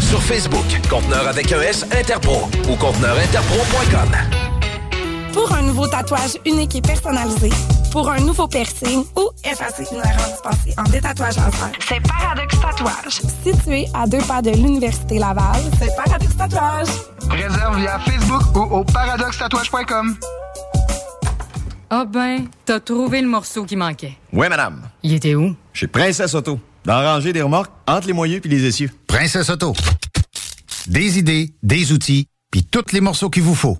Sur Facebook, conteneur avec un S Interpro ou conteneurinterpro.com. Pour un nouveau tatouage unique et personnalisé, pour un nouveau piercing ou effacer une erreur dispensée en détatouage laser, c'est Paradox Tatouage. Situé à deux pas de l'Université Laval, c'est Paradox Tatouage. Réserve via Facebook ou au paradoxtatouage.com. Ah ben, t'as trouvé le morceau qui manquait. Oui, madame. Il était où? Chez Princesse Auto. Rangée des remorques, entre les moyeux puis les essieux. Princesse Auto. Des idées, des outils, puis tous les morceaux qu'il vous faut.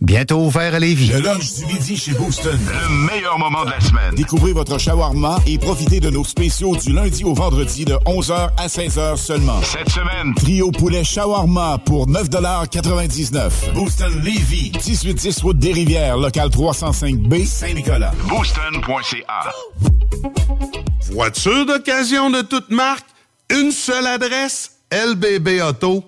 Bientôt ouvert à Lévis. Le lunch du midi chez Booston. Le meilleur moment de la semaine. Découvrez votre shawarma et profitez de nos spéciaux du lundi au vendredi de 11h à 16h seulement. Cette semaine, trio poulet shawarma pour 9,99 Booston Lévis. 1810 route des Rivières, local 305B, Saint-Nicolas. Booston.ca. Voiture d'occasion de toute marque, une seule adresse, lbbauto.com.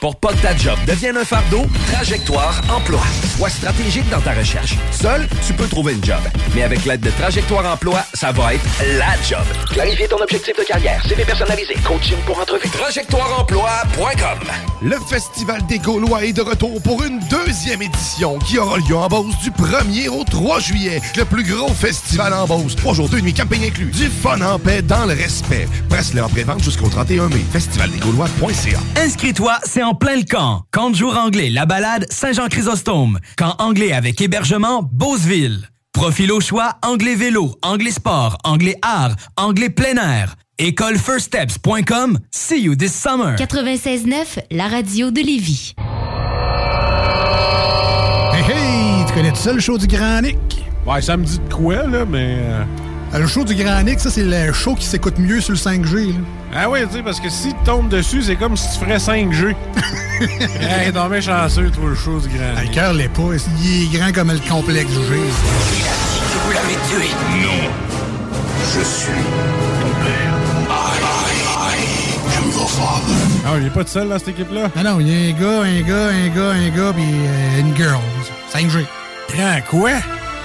Pour pas que ta job devienne un fardeau, Trajectoire Emploi. Sois stratégique dans ta recherche. Seul, tu peux trouver une job. Mais avec l'aide de Trajectoire Emploi, ça va être la job. Clarifier ton objectif de carrière, CV personnalisé, coaching pour entrevue. TrajectoireEmploi.com Le Festival des Gaulois est de retour pour une deuxième édition qui aura lieu en Beauce du 1er au 3 juillet. Le plus gros festival en Beauce. Trois jours, deux nuits, campagne inclus. Du fun en paix dans le respect. Presse-le en pré-vente jusqu'au 31 mai. Festivaldesgaulois.ca Inscris-toi, c'est en plein le camp. Camp de jour anglais, la balade, Saint-Jean-Chrysostome. Camp anglais avec hébergement, Beauceville. Profil au choix, anglais vélo, anglais sport, anglais art, anglais plein air. Écolefirststeps.com. See you this summer. 96.9, la radio de Lévis. Hey, hey! Tu connais ça, le show du Grand Nick? Ouais, ça me dit de quoi, là, mais... euh, Le show du Grand Nick, ça, c'est le show qui s'écoute mieux sur le 5G. là. Ah oui, tu sais, parce que si tu tombes dessus, c'est comme si tu ferais 5G. hey, non, mais chanceux, toi, le show du grand. Ah, Le cœur l'est pas. Il est grand comme le complexe G. Vous l'avez tué. Non. Je suis ton père. I, I, I am your father. Ah, il est pas tout seul dans cette équipe-là? Non, non, il y a un gars, un gars, un gars, un gars, puis euh, une girl. 5G. Grand quoi?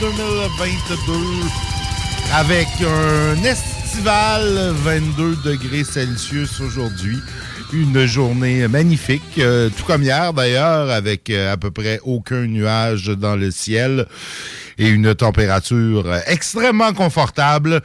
2022 avec un estival 22 degrés Celsius aujourd'hui. Une journée magnifique, euh, tout comme hier d'ailleurs, avec euh, à peu près aucun nuage dans le ciel et une température extrêmement confortable.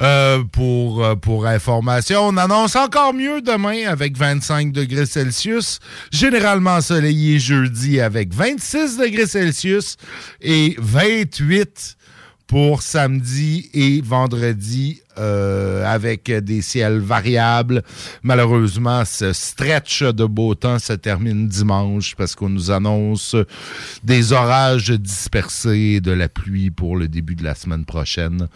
Euh, pour, euh, pour information, on annonce encore mieux demain avec 25 degrés Celsius. Généralement ensoleillé jeudi avec 26 degrés Celsius et 28 pour samedi et vendredi euh, avec des ciels variables. Malheureusement, ce stretch de beau temps se termine dimanche parce qu'on nous annonce des orages dispersés, de la pluie pour le début de la semaine prochaine.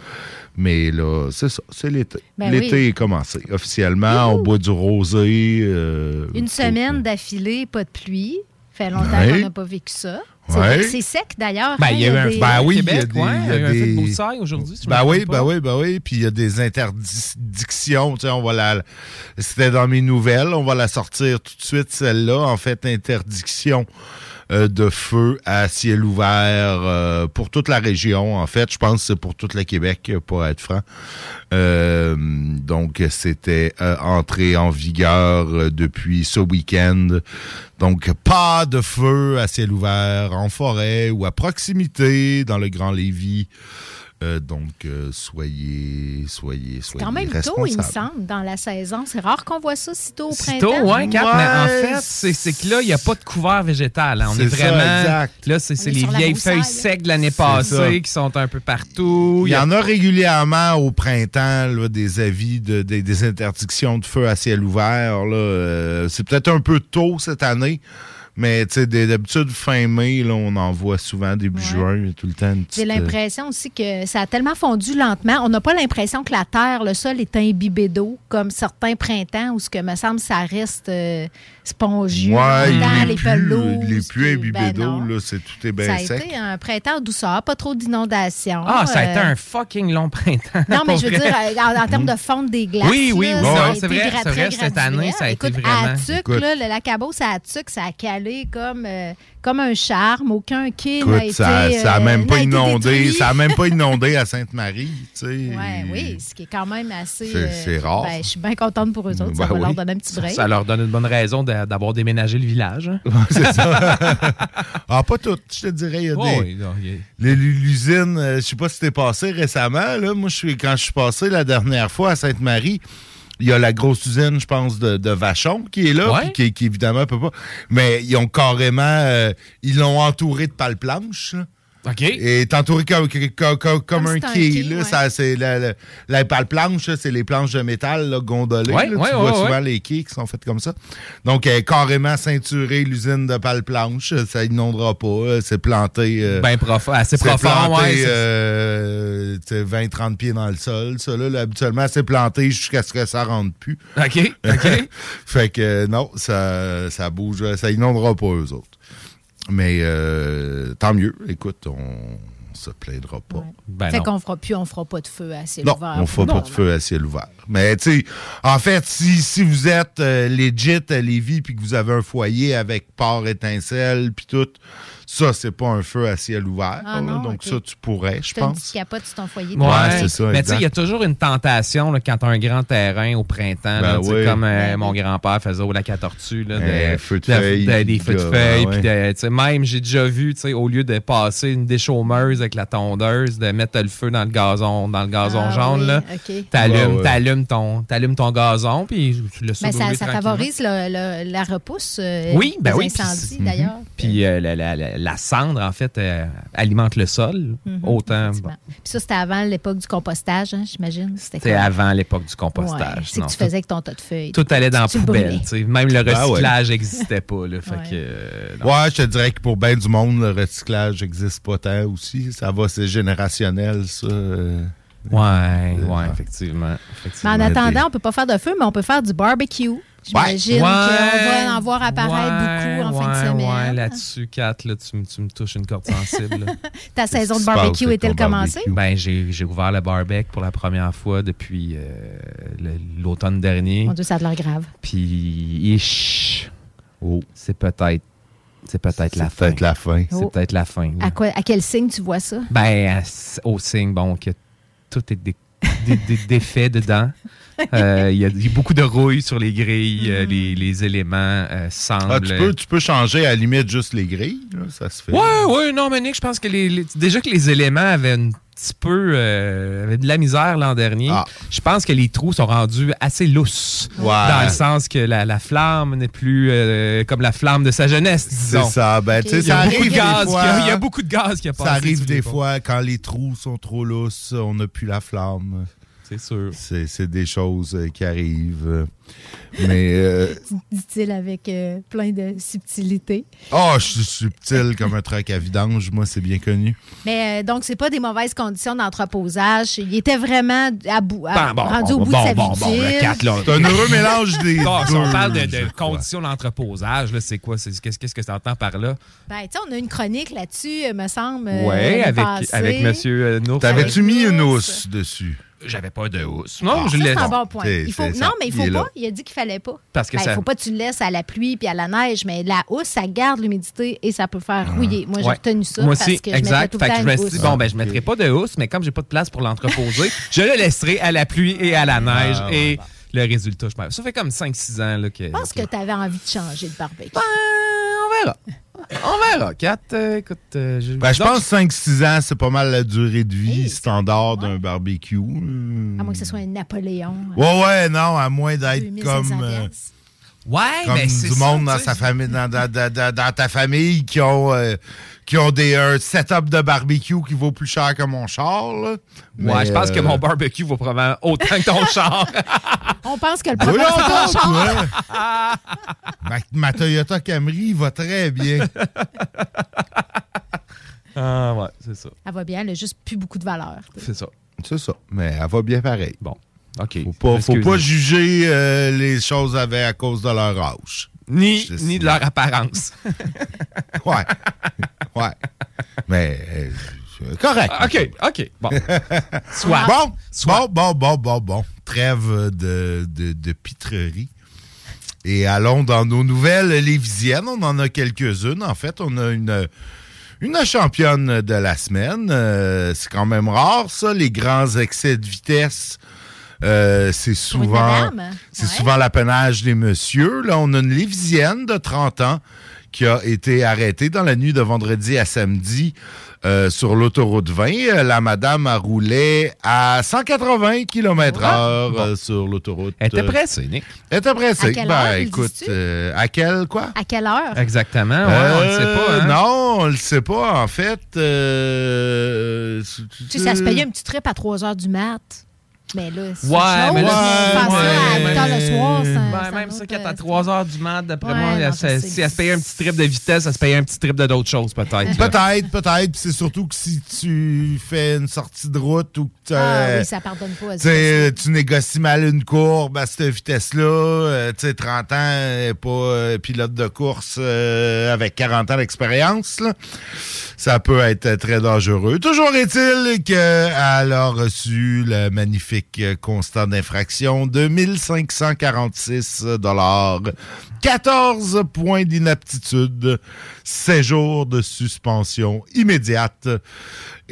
Mais là, c'est ça, c'est l'été. Ben l'été oui. est commencé officiellement. On boit du rosé. euh, Une semaine d'affilée, pas de pluie. Fait longtemps Ouais. qu'on n'a pas vécu ça. C'est Ouais. c'est sec d'ailleurs. Ben, hein, il y a eu un des- ben oui, il y a Québec, des, ouais, il y a y un des- fait de broussailles aujourd'hui, si Ben oui, ben oui, ben oui, puis il y a des interdictions, tu sais, on va la c'était dans mes nouvelles, on va la sortir tout de suite celle-là, en fait interdiction euh, de feu à ciel ouvert euh, pour toute la région. En fait, je pense que c'est pour tout le Québec, pour être franc. Euh, donc, c'était euh, entré en vigueur euh, depuis ce week-end. Donc, pas de feu à ciel ouvert en forêt ou à proximité dans le Grand Lévis. Euh, donc, euh, soyez, soyez, C'est soyez quand même tôt, il me semble, dans la saison. C'est rare qu'on voit ça si tôt au Si printemps. tôt, ouais, Cap, mais en Ouais, fait, c'est que là, il n'y a pas de couvert végétal. hein. On est, ça, vraiment. exact. Là, c'est c'est est les vieilles feuilles hein. secs de l'année ça. passée qui sont un peu partout. Il y en a régulièrement au printemps là, des avis, de, des, des interdictions de feu à ciel ouvert. Euh, c'est peut-être un peu tôt cette année, mais tu sais, d'habitude, fin mai, là, on en voit souvent début juin, y a tout le temps J'ai euh, l'impression aussi que ça a tellement fondu lentement. On n'a pas l'impression que la terre, le sol est imbibé d'eau, comme certains printemps où ce que me semble ça reste euh, spongieux. Ouais, est les pelouses. Il est plus puis- imbibé ben d'eau, là, c'est tout est Ça bien a sec. été un printemps douceur, pas trop d'inondations. Ah, ça a été euh, un fucking long printemps. Non, mais je veux vrai. dire, en, en termes de fonte des glaces. Oui, oui, oui, ça a c'est vrai, cette année, ça a été vraiment- À Tuc, Écoute. là, le lac à Beauce, à Tuc, ça a calé comme, euh, comme un charme. Aucun quai n'a Écoute, été. ça, ça a euh, même pas n'a inondé, ça a même pas inondé à Sainte-Marie, tu sais. Ouais, oui, ce qui est quand même assez. C'est- euh, c'est rare. ben, je suis bien contente pour eux autres. ça Ben va leur donner un petit break. Ça leur donne une bonne raison de- d'avoir déménagé le village. hein. c'est ça. ah, pas tout, je te dirais. Il y a Oh, des. oui, non, il y a- Les- L'usine, euh, je sais pas si t'es passé récemment. Là. Moi, je suis quand je suis passé la dernière fois à Sainte-Marie, il y a la grosse usine, je pense, de, de Vachon qui est là, Ouais. qui, qui, évidemment peut pas. Mais ils ont carrément, euh, ils l'ont entouré de pales planches. là. OK. Et est entouré comme, comme, comme- comme un quai. quai, là. ouais. Ça, c'est la, la, planche, c'est les planches de métal là, gondolées. Ouais, là. ouais, tu ouais, vois ouais. souvent les quais qui sont faits comme ça. Donc, elle est carrément ceinturée, l'usine de pale planche. Ça inondera pas. C'est planté. euh, Ben profond, assez c'est profond, planté, ouais. c'est- euh, tu sais, 20-30 pieds dans le sol. Ça, là, là, habituellement, c'est planté jusqu'à ce que ça rentre plus. OK, OK. fait que non, ça, ça bouge. Ça inondera pas eux autres. Mais euh, tant mieux. Écoute, on se plaindra pas. Ben fait qu'on fera plus, on fera pas de feu à ciel Non, ouvert. on fera pas de feu à ciel ouvert. Mais tu sais, en fait, si, si vous êtes euh, legit à Lévis puis que vous avez un foyer avec port étincelle puis tout, ça, c'est pas un feu à ciel ouvert. Ah non, donc ça, tu pourrais, je pense. petite capote sur ton foyer. Ouais, c'est ça, Mais tu sais, il y a toujours une tentation là, quand tu as un grand terrain au printemps, Ben tu oui. comme euh, Ben mon grand-père faisait au lac à Tortue. Là, de- feu de de- feuilles, de- des feux de feuilles. ouais. puis tu même, j'ai déjà vu, tu sais, au lieu de passer une déchaumeuse avec la tondeuse, de mettre le feu dans le gazon, dans le gazon Ah jaune. oui, là. T'allumes, Ouais, t'allumes ton, t'allumes ton gazon, puis tu ça Mais ça, brûler ça favorise le- le- la repousse euh, Oui, ben des oui. incendies, d'ailleurs. Puis euh, la, la- cendre, en fait, euh, alimente le sol. Mhm, Autant. bon, Puis ça, c'était avant l'époque du compostage, hein, j'imagine? C'était avant l'époque du Ouais, compostage. C'est que tu tout- faisais avec ton tas de feuilles. Tout allait dans la poubelle. Même le Ben ouais. recyclage n'existait pas. Là, fait Ouais. que, euh. Ouais, je te dirais que pour bien du monde, le recyclage n'existe pas tant aussi. Ça va, c'est générationnel, ça. euh. Ouais, ouais, effectivement. Mais en attendant, on peut pas faire de feu, mais on peut faire du barbecue. J'imagine Ouais. qu'on va en voir apparaître Ouais, beaucoup en fin de semaine. Ouais, là-dessus, Kat, là, tu, me- tu me touches une corde sensible. Ta saison de barbecue est-elle commencée? ben, j'ai j'ai ouvert le barbecue pour la première fois depuis euh, l'automne dernier. Mon Dieu, ça a de l'air grave. Puis, ish, oh, c'est peut-être C'est peut-être la peut-être la fin. Oh. C'est peut-être la fin. À, quoi, à quel signe tu vois ça? Ben, à- au signe, bon, que tout est dé- dé- dé- défait dedans. Euh, Il y, a- beaucoup de rouille sur les grilles. euh, les, les éléments euh, semblent. Ah, tu, peux, tu peux changer à la limite juste les grilles, là, ça se fait. Ouais, ouais, non, mais Nick, je pense que les, les- déjà que les éléments avaient un petit peu euh, avaient de la misère l'an dernier. Ah. Je pense que les trous sont rendus assez lousses. Ouais. Dans le sens que la, la flamme n'est plus comme la flamme de sa jeunesse, disons. C'est ça. Ben, Il y a ça beaucoup arrive de des gaz. fois, qui a- il y a beaucoup de gaz qui a passé. Ça arrive des fois quand les trous sont trop lousses, on n'a plus la flamme. C'est sûr. C'est des choses euh, qui arrivent. Mais. euh, Dit-il avec euh, plein de subtilité. Oh, je suis subtil comme un truc à vidange, moi, c'est bien connu. Mais euh, donc, c'est pas des mauvaises conditions d'entreposage. Il était vraiment à bout, à- Bon, bon, rendu bon, au bout bon, de sa bon, vie bon, le utile. quatre, là. C'est un heureux mélange des Non, si deux, on parle de, conditions d'entreposage, c'est quoi? Qu'est-ce que tu entends par là? Ben, tu sais, on a une chronique là-dessus, euh, me semble. Oui, avec, passée. avec monsieur euh, Nours. T'avais-tu mis une housse dessus? J'avais pas de housse. Non, Ah, je l'ai. c'est un non. bon point. C'est- Il faut, non, mais il faut Il pas. Il a dit qu'il fallait pas. Parce que Ben, ça- Il faut pas que tu le laisses à la pluie puis à la neige, mais la housse, ça garde l'humidité et ça peut faire rouiller. Moi, j'ai Ah. Ouais. retenu ça Moi parce aussi, que je exact. tout le Fait que je me suis dit, bon, ben, je mettrai pas de housse, mais comme j'ai pas de place pour l'entreposer, je le laisserai à la pluie et à la neige. Ah, et le résultat, je pense. Ça fait comme 5-6 ans là, que. Je pense que tu avais envie de changer de barbecue. Ben, on verra. On verra. Kat, euh, écoute. euh, je, Ben, je donc, pense que 5-6 ans, c'est pas mal la durée de vie standard d'un barbecue. À moins que ce soit un Napoléon. Ouais, ouais, non, à moins d'être 2500 comme, euh. Ouais, comme du ça, monde dans, sa famille, dans, dans- dans- dans- dans ta famille qui ont, euh, qui ont des, un setup de barbecue qui vaut plus cher que mon char. là. Ouais, je pense que euh, mon barbecue vaut probablement autant que ton char. On pense que le Oui, problème, on c'est ton pense, char. ouais. ma, ma Toyota Camry va très bien. ah, ouais, c'est ça. Elle va bien, elle a juste plus beaucoup de valeur. C'est ça. C'est ça. Mais elle va bien pareil. Bon, OK. Faut pas, faut pas juger euh, les choses avec, à cause de leur âge. Ni, ni de leur apparence. Ouais. ouais. Mais euh, correct. OK, OK. Bon. Soit. Bon, bon, bon, bon, bon, bon. Trêve de, de, de pitrerie. Et allons dans nos nouvelles lévisiennes. On en a quelques-unes. En fait, on a une, une championne de la semaine. Euh, c'est quand même rare, ça, les grands excès de vitesse. Euh, c'est souvent, c'est Ouais. souvent l'apanage des messieurs. Là, on a une lévisienne de 30 ans qui a été arrêtée dans la nuit de vendredi à samedi euh, sur l'autoroute 20. Euh, La madame a roulé à 180 km heure euh, sur l'autoroute. Elle était Euh, pressée, Nick. Elle était pressée. À quelle ben, heure, écoute, euh, à quelle, quoi? À quelle heure? Exactement. Ouais, on le sait pas. Euh, hein. Non, on le sait pas. En fait, euh, Tu sais, ça se payait un petit trip à 3 heures du mat. Mais là, c'est Ouais, chose. mais là, Faire ça à ouais, 8 heures le soir, Ben, c'est un même ça, qu'à euh, 3 heures du mat, d'après Ouais, moi, non, ça- si elle se payait un petit trip de vitesse, elle se payait un petit trip de d'autres choses, peut-être. Peut-être, peut-être. Puis C'est surtout que si tu fais une sortie de route ou que Ah oui, ça pardonne pas. tu négocies mal une courbe à cette vitesse-là. euh, tu sais, 30 ans, euh, pas euh, pilote de course euh, avec 40 ans d'expérience. Ça peut être euh, très dangereux. Toujours est-il qu'elle a reçu le magnifique euh, constat d'infraction de 1546 dollars. 14 points d'inaptitude, 7 jours de suspension immédiate.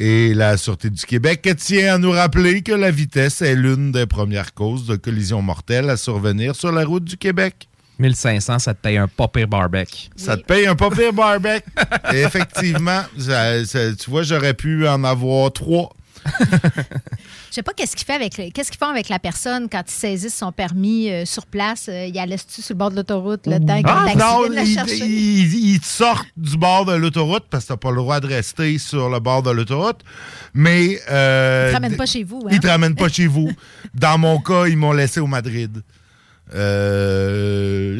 Et la Sûreté du Québec tient à nous rappeler que la vitesse est l'une des premières causes de collisions mortelles à survenir sur la route du Québec. 1500, ça te paye un pas pire barbecue. Ça te paye un pas pire barbecue. Effectivement, ça- ça- tu vois, j'aurais pu en avoir trois. Je sais pas qu'est-ce qu'il fait avec qu'est-ce qu'ils font avec la personne quand ils saisissent son permis euh, sur place. Euh, il la laisse-tu sur le bord de l'autoroute le temps Ah, non, la ils chercher? ils- ils te sortent du bord de l'autoroute parce que t'as pas le droit de rester sur le bord de l'autoroute. Mais. Euh, Ils te ramènent pas chez vous, hein? Ils te ramènent pas chez vous. Dans mon cas, ils m'ont laissé au Madrid. Euh,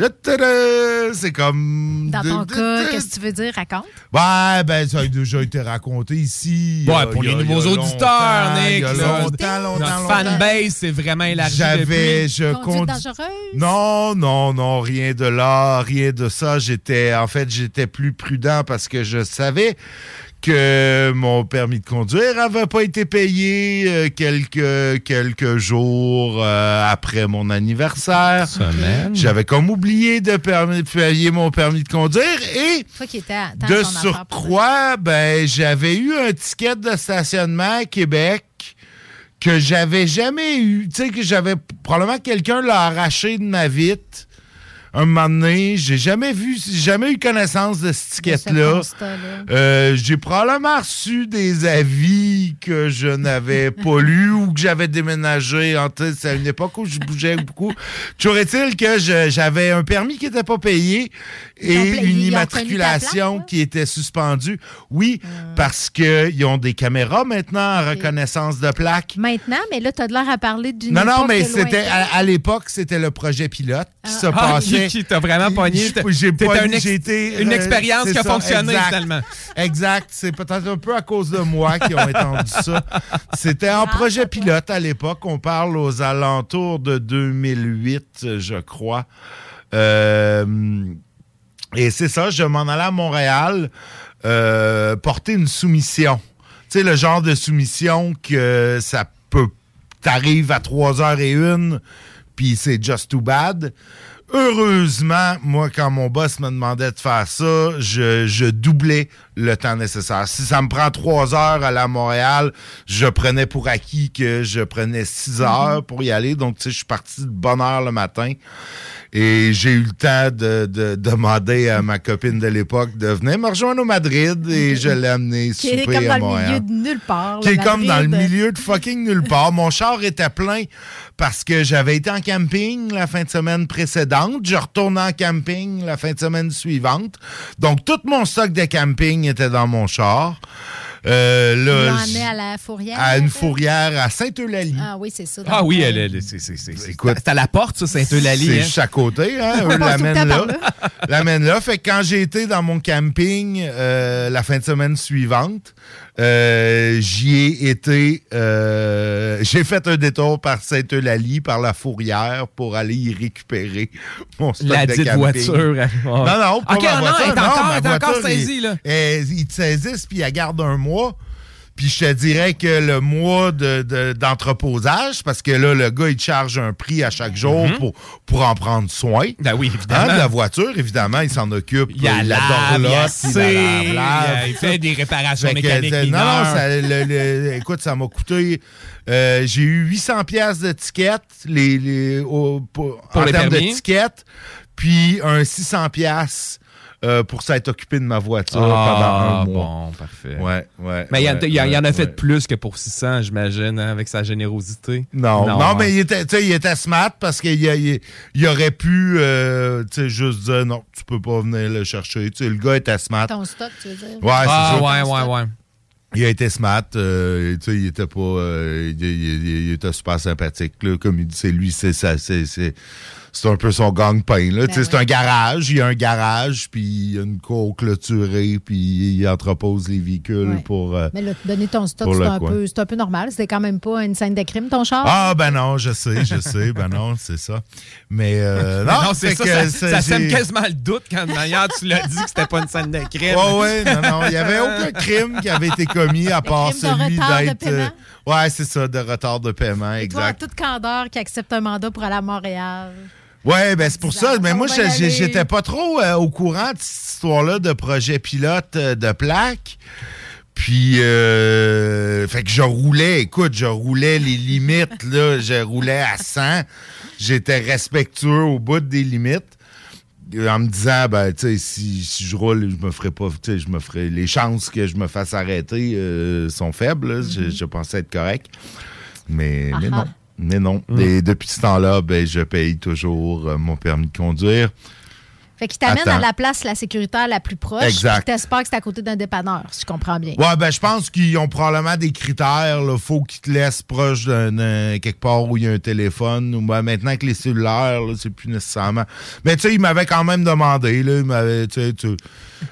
c'est comme. Dans ton cas, qu'est-ce que tu veux dire? Raconte. Ouais, ben, ça a déjà été raconté ici. Ouais, pour les nouveaux auditeurs, Nick. Il y a là. longtemps, longtemps, fanbase, c'est vraiment élargi J'avais, je Conduite condu- dangereuse? Non, non, non, rien de là, rien de ça. J'étais, en fait, j'étais plus prudent parce que je savais que mon permis de conduire avait pas été payé euh, quelques, quelques jours euh, après mon anniversaire. Semaine. J'avais comme oublié de permis- payer mon permis de conduire et de surcroît, ben, j'avais eu un ticket de stationnement à Québec que j'avais jamais eu. Tu sais, que j'avais. Probablement que quelqu'un l'a arraché de ma vitre. Un moment donné, j'ai jamais vu, j'ai jamais eu connaissance de ce ticket-là. constat-là. Euh, j'ai probablement reçu des avis que je n'avais pas lus ou que j'avais déménagé. C'est à une époque où je bougeais beaucoup. Toujours est-il que j'avais un permis qui n'était pas payé et une immatriculation qui était suspendue. Oui, parce qu'ils ont des caméras maintenant en reconnaissance de plaques. Maintenant, mais là, tu as de l'air à parler d'une Non, non, mais c'était à, à l'époque, c'était le projet pilote qui se Ah, passait. qui- qui t'a vraiment pogné. J'ai- un ex- été, une euh, expérience qui a ça, fonctionné, exact. finalement. Exact. C'est peut-être un peu à cause de moi qui ont étendu ça. C'était Ah, en projet pilote à l'époque. On parle aux alentours de 2008, je crois. Euh, et c'est ça, je m'en allais à Montréal euh, porter une soumission. Tu sais, le genre de soumission que ça peut. T'arrives à 3h01, puis c'est just too bad. Heureusement, moi, quand mon boss me demandait de faire ça, je, je doublais le temps nécessaire. Si ça me prend trois heures à à Montréal, je prenais pour acquis que je prenais six heures pour y aller. Donc, tu sais, je suis parti de bonne heure le matin. Et j'ai eu le temps de, de demander à ma copine de l'époque de venir me rejoindre au Madrid et je l'ai amené Qui est souper comme à dans Montréal le milieu de nulle part. qui est comme dans le milieu de fucking nulle part. Mon char était plein parce que j'avais été en camping la fin de semaine précédente. Je retourne en camping la fin de semaine suivante. Donc, tout mon stock de camping était dans mon char. Euh, là, emmené à la fourrière. à une fourrière à Sainte-Eulalie. Ah oui, c'est ça. Ah oui, elle, elle, c'est, c'est, c'est, à la porte, ça, Saint-Eulalie. C'est hein? juste à côté, hein? On Eux passe tout le l'amènent là. L'amènent là. Fait que quand j'ai été dans mon camping euh, la fin de semaine suivante, euh, j'y ai été. euh, j'ai fait un détour par Sainte-Eulalie, par la fourrière, pour aller y récupérer mon stock La de dite camping. voiture. hein. Non, non, pas ma non, voiture. elle est encore- ma elle est encore saisie, il- là. elle- ils te saisissent, puis ils gardent un mois. Puis je te dirais que le mois de- de- d'entreposage, parce que là, le gars, il charge un prix à chaque jour Mhm. pour, pour en prendre soin. Ben oui, évidemment. Hein, de la voiture, évidemment, il s'en occupe. Il y a la lave, il dorlote, il il fait des réparations Fait mécaniques euh, Non, ça, le- le- écoute, ça m'a coûté... euh, j'ai eu 800 pièces de tickets les, les, au- pour, Pour en les termes permis. de tickets, puis un 600 pièces euh, pour s'être occupé de ma voiture Ah, pendant un mois. bon, parfait. Ouais, ouais. Mais il y en- ouais, il y en, il y en a fait ouais. plus que pour 600, j'imagine, hein, avec sa générosité. Non, non, hein. mais il était, tu sais, il était smart parce qu'il a- il, il aurait pu euh, tu sais, juste dire non, tu peux pas venir le chercher. Tu sais, le gars était smart. Ton stock, tu veux dire? Ouais, c'est Ah, ça. ouais, ouais, ouais. Il a été smart, euh, tu sais, il était pas, euh, il, il- il- il était super sympathique, là, comme il dit, c'est lui, c'est ça, c'est, c'est, un peu son gang-pain, là, tu sais, c'est un garage, il y a un garage, puis il y a une cour clôturée, puis il entrepose les véhicules Ouais. pour... euh, Mais là, donner ton stock, c'est un, peu- c'est un peu normal. C'était quand même pas une scène de crime, ton char? Ah, ben non, je sais, je sais, ben non, c'est ça. Mais, euh, non, non, c'est ça, que ça, sème quasiment le doute quand d'ailleurs tu l'as dit que c'était pas une scène de crime. Ouais, ouais, non, non. Il n'y avait aucun crime qui avait été commis à part celui retard de d'être. paiement? euh, ouais, c'est ça, de retard de paiement, Toi, en exact. toute candeur, qui accepte un mandat pour aller à Montréal. Ouais, ben c'est pour ça. Mais moi, j'étais pas trop euh, au courant de cette histoire-là de projet pilote euh, de plaque. Puis, euh, fait que je roulais, écoute, je roulais les limites, là, je roulais à 100. J'étais respectueux au bout des limites. En me disant, ben, tu sais, si, si je roule, je me ferai pas, tu sais, je me ferai, les chances que je me fasse arrêter sont faibles, là. je, je pensais être correct. Mais, mais Ah non. Mais non. Et depuis ce temps-là, ben, je paye toujours euh, mon permis de conduire. Fait qu'il t'amène à la place la sécuritaire la plus proche. Exact. T'espères que c'est à côté d'un dépanneur, si je comprends bien. Ouais, ben, je pense qu'ils ont probablement des critères. Il faut qu'ils te laissent proche d'un quelque part où il y a un téléphone. Ou ben, maintenant que les cellulaires, c'est plus nécessairement. Mais tu sais, il m'avait quand même demandé. Là, il m'avait, tu sais, tu-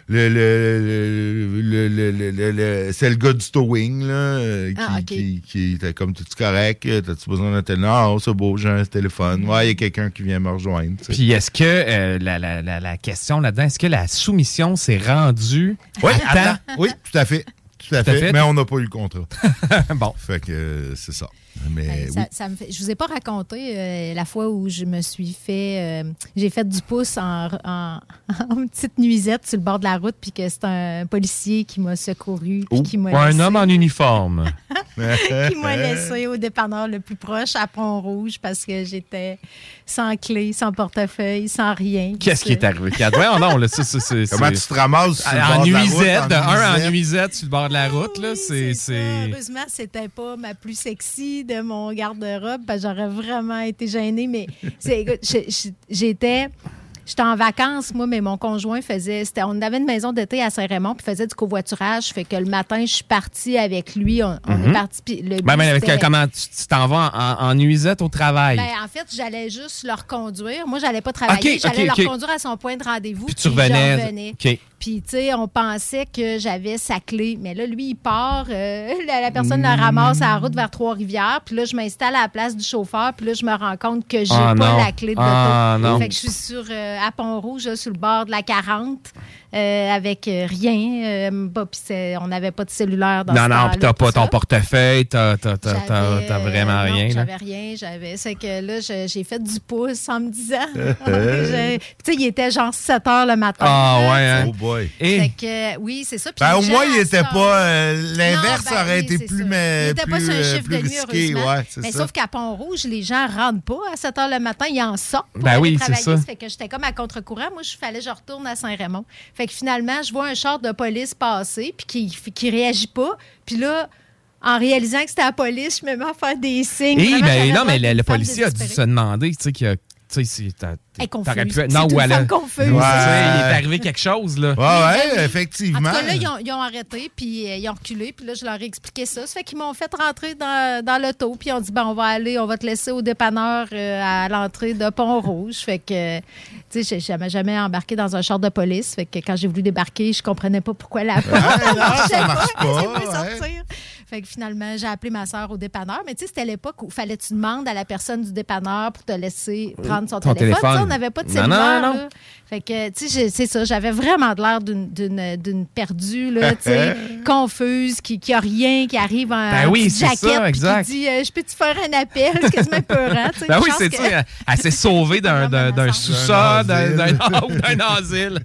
le, le, le, le- le- le- le- le- c'est le gars du towing là, euh, qui, Ah, qui, qui était comme tout correct? T'as-tu besoin d'un téléphone? Non, c'est beau, j'ai un téléphone. Ouais, il y a quelqu'un qui vient me rejoindre. Puis est-ce que euh, la, la- la- la question là-dedans, est-ce que la soumission s'est rendue Oui, à temps? attends. Oui, tout à fait. Tout à Tout à fait. fait. Mais on n'a pas eu le contrat. bon. Fait que euh, c'est ça. Mais Ben, oui. ça, ça me fait- je vous ai pas raconté euh, la fois où je me suis fait. euh, j'ai fait du pouce en, en- en petite nuisette sur le bord de la route, puis que c'est un policier qui m'a secouru, puis qui m'a un laissé- homme en uniforme. qui m'a laissé au dépanneur le plus proche à Pont-Rouge parce que j'étais sans clé, sans portefeuille, sans rien. Qu'est-ce qui est arrivé? Voyons non, là, ça, ça, c'est- Comment tu te ramasses sur le en bord de la route, nuisette, en de un en nuisette? nuisette sur le bord de la route, là, c'est... c'est- Heureusement, c'était pas ma plus sexy de mon garde-robe, parce que j'aurais vraiment été gênée. Mais j'étais. J'étais en vacances, moi, mais mon conjoint faisait. On avait une maison d'été à Saint-Raymond, puis faisait du covoiturage. Fait que le matin, je suis partie avec lui. On, on Mhm. est parti. le Ben, mais avec- c'était- comment tu t'en vas en, en nuisette au travail? ben, en fait, j'allais juste leur conduire. Moi, j'allais pas travailler. J'allais leur conduire à son point de rendez-vous. Puis tu revenais. Puis, tu sais, on pensait que j'avais sa clé. Mais là, lui, il part. euh, la, la personne la ramasse à la route vers Trois-Rivières. Puis là, je m'installe à la place du chauffeur. Puis là, je me rends compte que j'ai Ah, pas non. la clé de Ah, l'auto. non. Fait que je suis sur, euh, à Pont-Rouge, sur le bord de la 40, euh, avec euh, rien. euh, on n'avait pas de cellulaire dans ce Non, non, temps-là, puis t'as pas ça. ton portefeuille, t'as t'as- t'as- t'as- vraiment non, rien. là. J'avais rien, j'avais. C'est que là, je- j'ai fait du pouce en me disant. Puis, tu sais, il était genre 7 heures le matin. Ah, là, ouais, hein? Oh boy. Et- Fait que, oui, c'est ça. Ben, au les moins, il à était pas. euh, L'inverse Non, ben aurait oui, été c'est plus, ça. mais, Il était plus, pas sur un chiffre plus de nuit, risqué. heureusement. Ouais, c'est mais ça. sauf qu'à Pont-Rouge, les gens rentrent pas à 7 heures le matin, ils en sortent pour Ben aller oui, c'est ça. fait que j'étais comme à contre-courant. Moi, je fallait que je retourne à Saint-Raymond. Fait que finalement, je vois un char de police passer, puis qui, qui réagit pas. Puis là, en réalisant que c'était la police, je me mets à faire des signes. Eh Vraiment, ben non, mais le, policier a dû se demander, tu sais, qu'il y a. Tu sais, t'aurais pu- C'est Non, une ou elle a- femme confuse. Ouais, Ouais. il est arrivé quelque chose, là. Ouais, Ben ouais, oui. effectivement. En tout cas, là, ils ont, ils ont arrêté, puis euh, ils ont reculé, puis là, je leur ai expliqué ça. Ça fait qu'ils m'ont fait rentrer dans, dans l'auto, puis ils ont dit, ben, on va aller, on va te laisser au dépanneur euh, à l'entrée de Pont-Rouge. Fait que, tu sais, j'ai jamais, jamais embarqué dans un char de police. Fait que quand j'ai voulu débarquer, je comprenais pas pourquoi la porte non, ça marche pas, ouais. sortir. Fait que finalement, j'ai appelé ma soeur au dépanneur. Mais tu sais, c'était l'époque où fallait que tu demandes à la personne du dépanneur pour te laisser prendre son Ton téléphone. Tu sais, téléphone. on n'avait pas de cellulaire. non, non. Fait que, tu sais, c'est ça, j'avais vraiment de l'air d'une- perdue, là, tu sais, confuse, qui, qui a rien, qui arrive en Ben oui, ça, jaquette, exact. qui dit euh, Je peux-tu faire un appel? C'est quasiment peurant. tu sais. Ben oui, c'est que- ça. Elle, elle s'est sauvée d'un sous-sol, d'un d'un- ou d'un asile.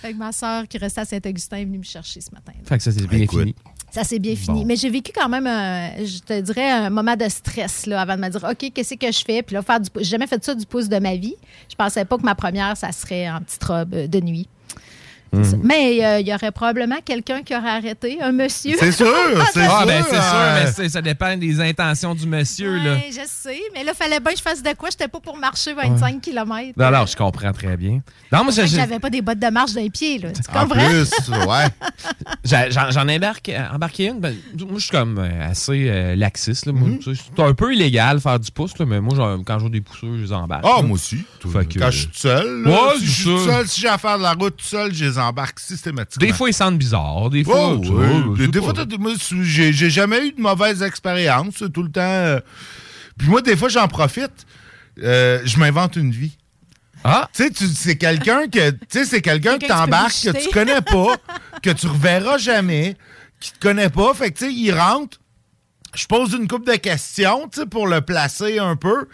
Fait que ma soeur, qui restait à Saint-Augustin, est venue me chercher ce matin. Fait que ça, c'est bien fini. Ça s'est bien fini. Bon. Mais j'ai vécu quand même, un- je te dirais, un moment de stress là, avant de me dire OK, qu'est-ce que je fais? Puis là, faire du J'ai jamais fait ça du pouce de ma vie. Je pensais pas que ma première, ça serait en petite robe euh, de nuit. Mhm. Mais euh, il y aurait probablement quelqu'un qui aurait arrêté, un monsieur. C'est sûr, c'est Ah, sûr. ben c'est sûr, euh, mais ça dépend des intentions du monsieur, là. Je sais. Mais là, il fallait bien que je fasse de quoi. J'étais pas pour marcher 25 km. Non, alors, je comprends très bien. Non, moi, J'avais pas des bottes de marche d'un pied. Là. Tu En comprends? plus, ouais. J'en ai embarqué, embarqué une. Ben, moi, je suis comme euh, assez euh, laxiste. là. Moi, tu sais, C'est un peu illégal faire du pouce, là, mais moi, quand j'ai des pousseux, je les embarque. Ah, là. moi aussi. Quand je suis tout seul, là, Ouais, si je suis seul, si j'ai à faire de la route tout seul, je les embarque systématiquement. Des fois, ils sentent bizarre. Des fois, Oh, oui. Des, fois, j'ai j'ai jamais eu de mauvaise expérience. Tout le temps. euh, Puis moi, des fois, j'en profite. Euh, je m'invente une vie. Ah! Tu sais, c'est quelqu'un que tu sais, c'est quelqu'un que t'embarques, que tu connais pas, que tu reverras jamais, qui te connaît pas. Fait que tu sais, il rentre, je pose une coupe de questions, tu sais, pour le placer un peu.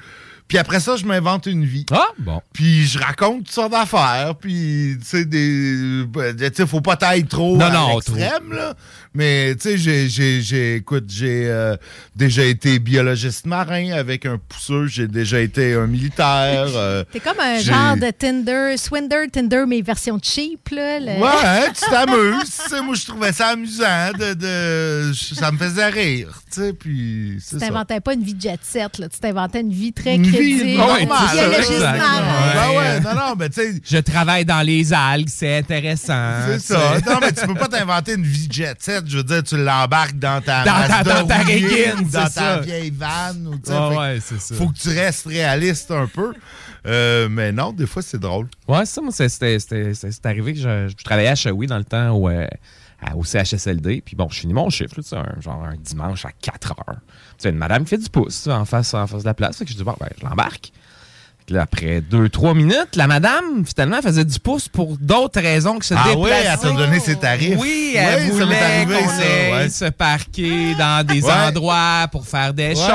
Puis après ça, je m'invente une vie. Ah, bon. Puis je raconte toutes sortes d'affaires. Puis, tu sais, des. ben, Tu sais, faut pas tailler trop Non, à non, l'extrême, là. Mais, tu sais, j'ai- j'ai, j'ai, écoute, j'ai euh, déjà été biologiste marin avec un pousseux. J'ai déjà été un militaire. euh, T'es comme un genre de Tinder, Swinder, Tinder, mais version cheap. Là, le- Ouais, hein, tu t'amuses. Moi, je trouvais ça amusant. De, de- ça me faisait rire. Tu sais, puis. Tu c'est ça. t'inventais pas une vie de jet set, là. tu t'inventais une vie très Une vie normale. Ben ouais, non, non, mais tu sais. Je travaille dans les algues, c'est intéressant. C'est ça. Non, mais tu peux pas t'inventer une vie jet set. Je veux dire, tu l'embarques dans ta Dans ta- dans ta ou dans ta ça. vieille vanne. Ou, Ouais, c'est ça. Faut que tu restes réaliste un peu. Euh, mais non, des fois, c'est drôle. Ouais, ça, moi, c'est arrivé que je, je travaillais à Shawi dans le temps où, euh, au CHSLD. Puis bon, je finis mon chiffre, là, un, genre un dimanche à 4 heures. Tu sais, une madame qui fait du pouce en face, en face de la place. Fait que je dis, bon, ben, je l'embarque. Là, après deux, trois minutes, la madame, finalement, faisait du pouce pour d'autres raisons que se Ah déplacer. ouais, elle t'a donné ses tarifs. Oui, elle ça m'est voulait arrivé, qu'on ça, ouais. se parquer dans des Ouais. endroits pour faire des Ouais, choses.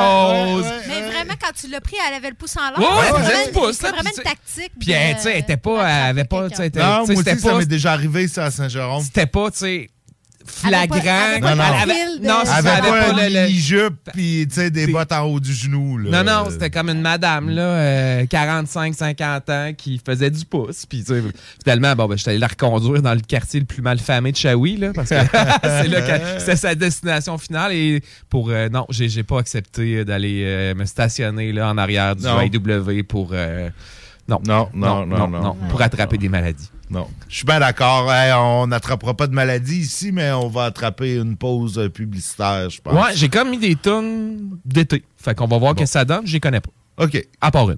ouais, ouais. Mais vraiment, quand tu l'as pris, elle avait le pouce en l'air. C'est elle faisait du pouce, C'est là, vraiment une tactique. Puis, elle, tu sais, elle était pas, elle avait pas, tu sais, était- Non, moi c'était aussi, ça pas, m'est déjà arrivé, ça, à Saint-Jérôme. c'était pas, tu sais, flagrant. Pas- elle avait non, c'est ça, avait pas pas le- le- mini-jupe puis tu sais, des bottes en haut du genou. Là. Non, non, c'était comme une madame, là, euh, 45, 50 ans, qui faisait du pouce. Puis, tu sais, finalement, bon, ben, je suis allé la reconduire dans le quartier le plus mal famé de Shawi, là, parce que c'est là que c'était sa destination finale. Et pour, euh, non, j'ai j'ai pas accepté d'aller euh, me stationner, là, en arrière du Non. AW pour, euh, non, Non, non, non, non. pour attraper des maladies. Non. Je suis bien d'accord. Hey, on n'attrapera pas de maladie ici, mais on va attraper une pause publicitaire, je pense. Ouais, j'ai comme mis des tonnes d'été. Fait qu'on va voir que ça donne, je les connais pas. OK. À part une.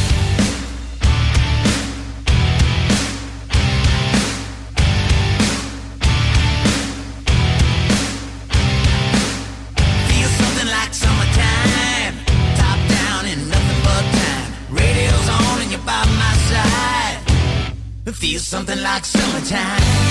something like summertime.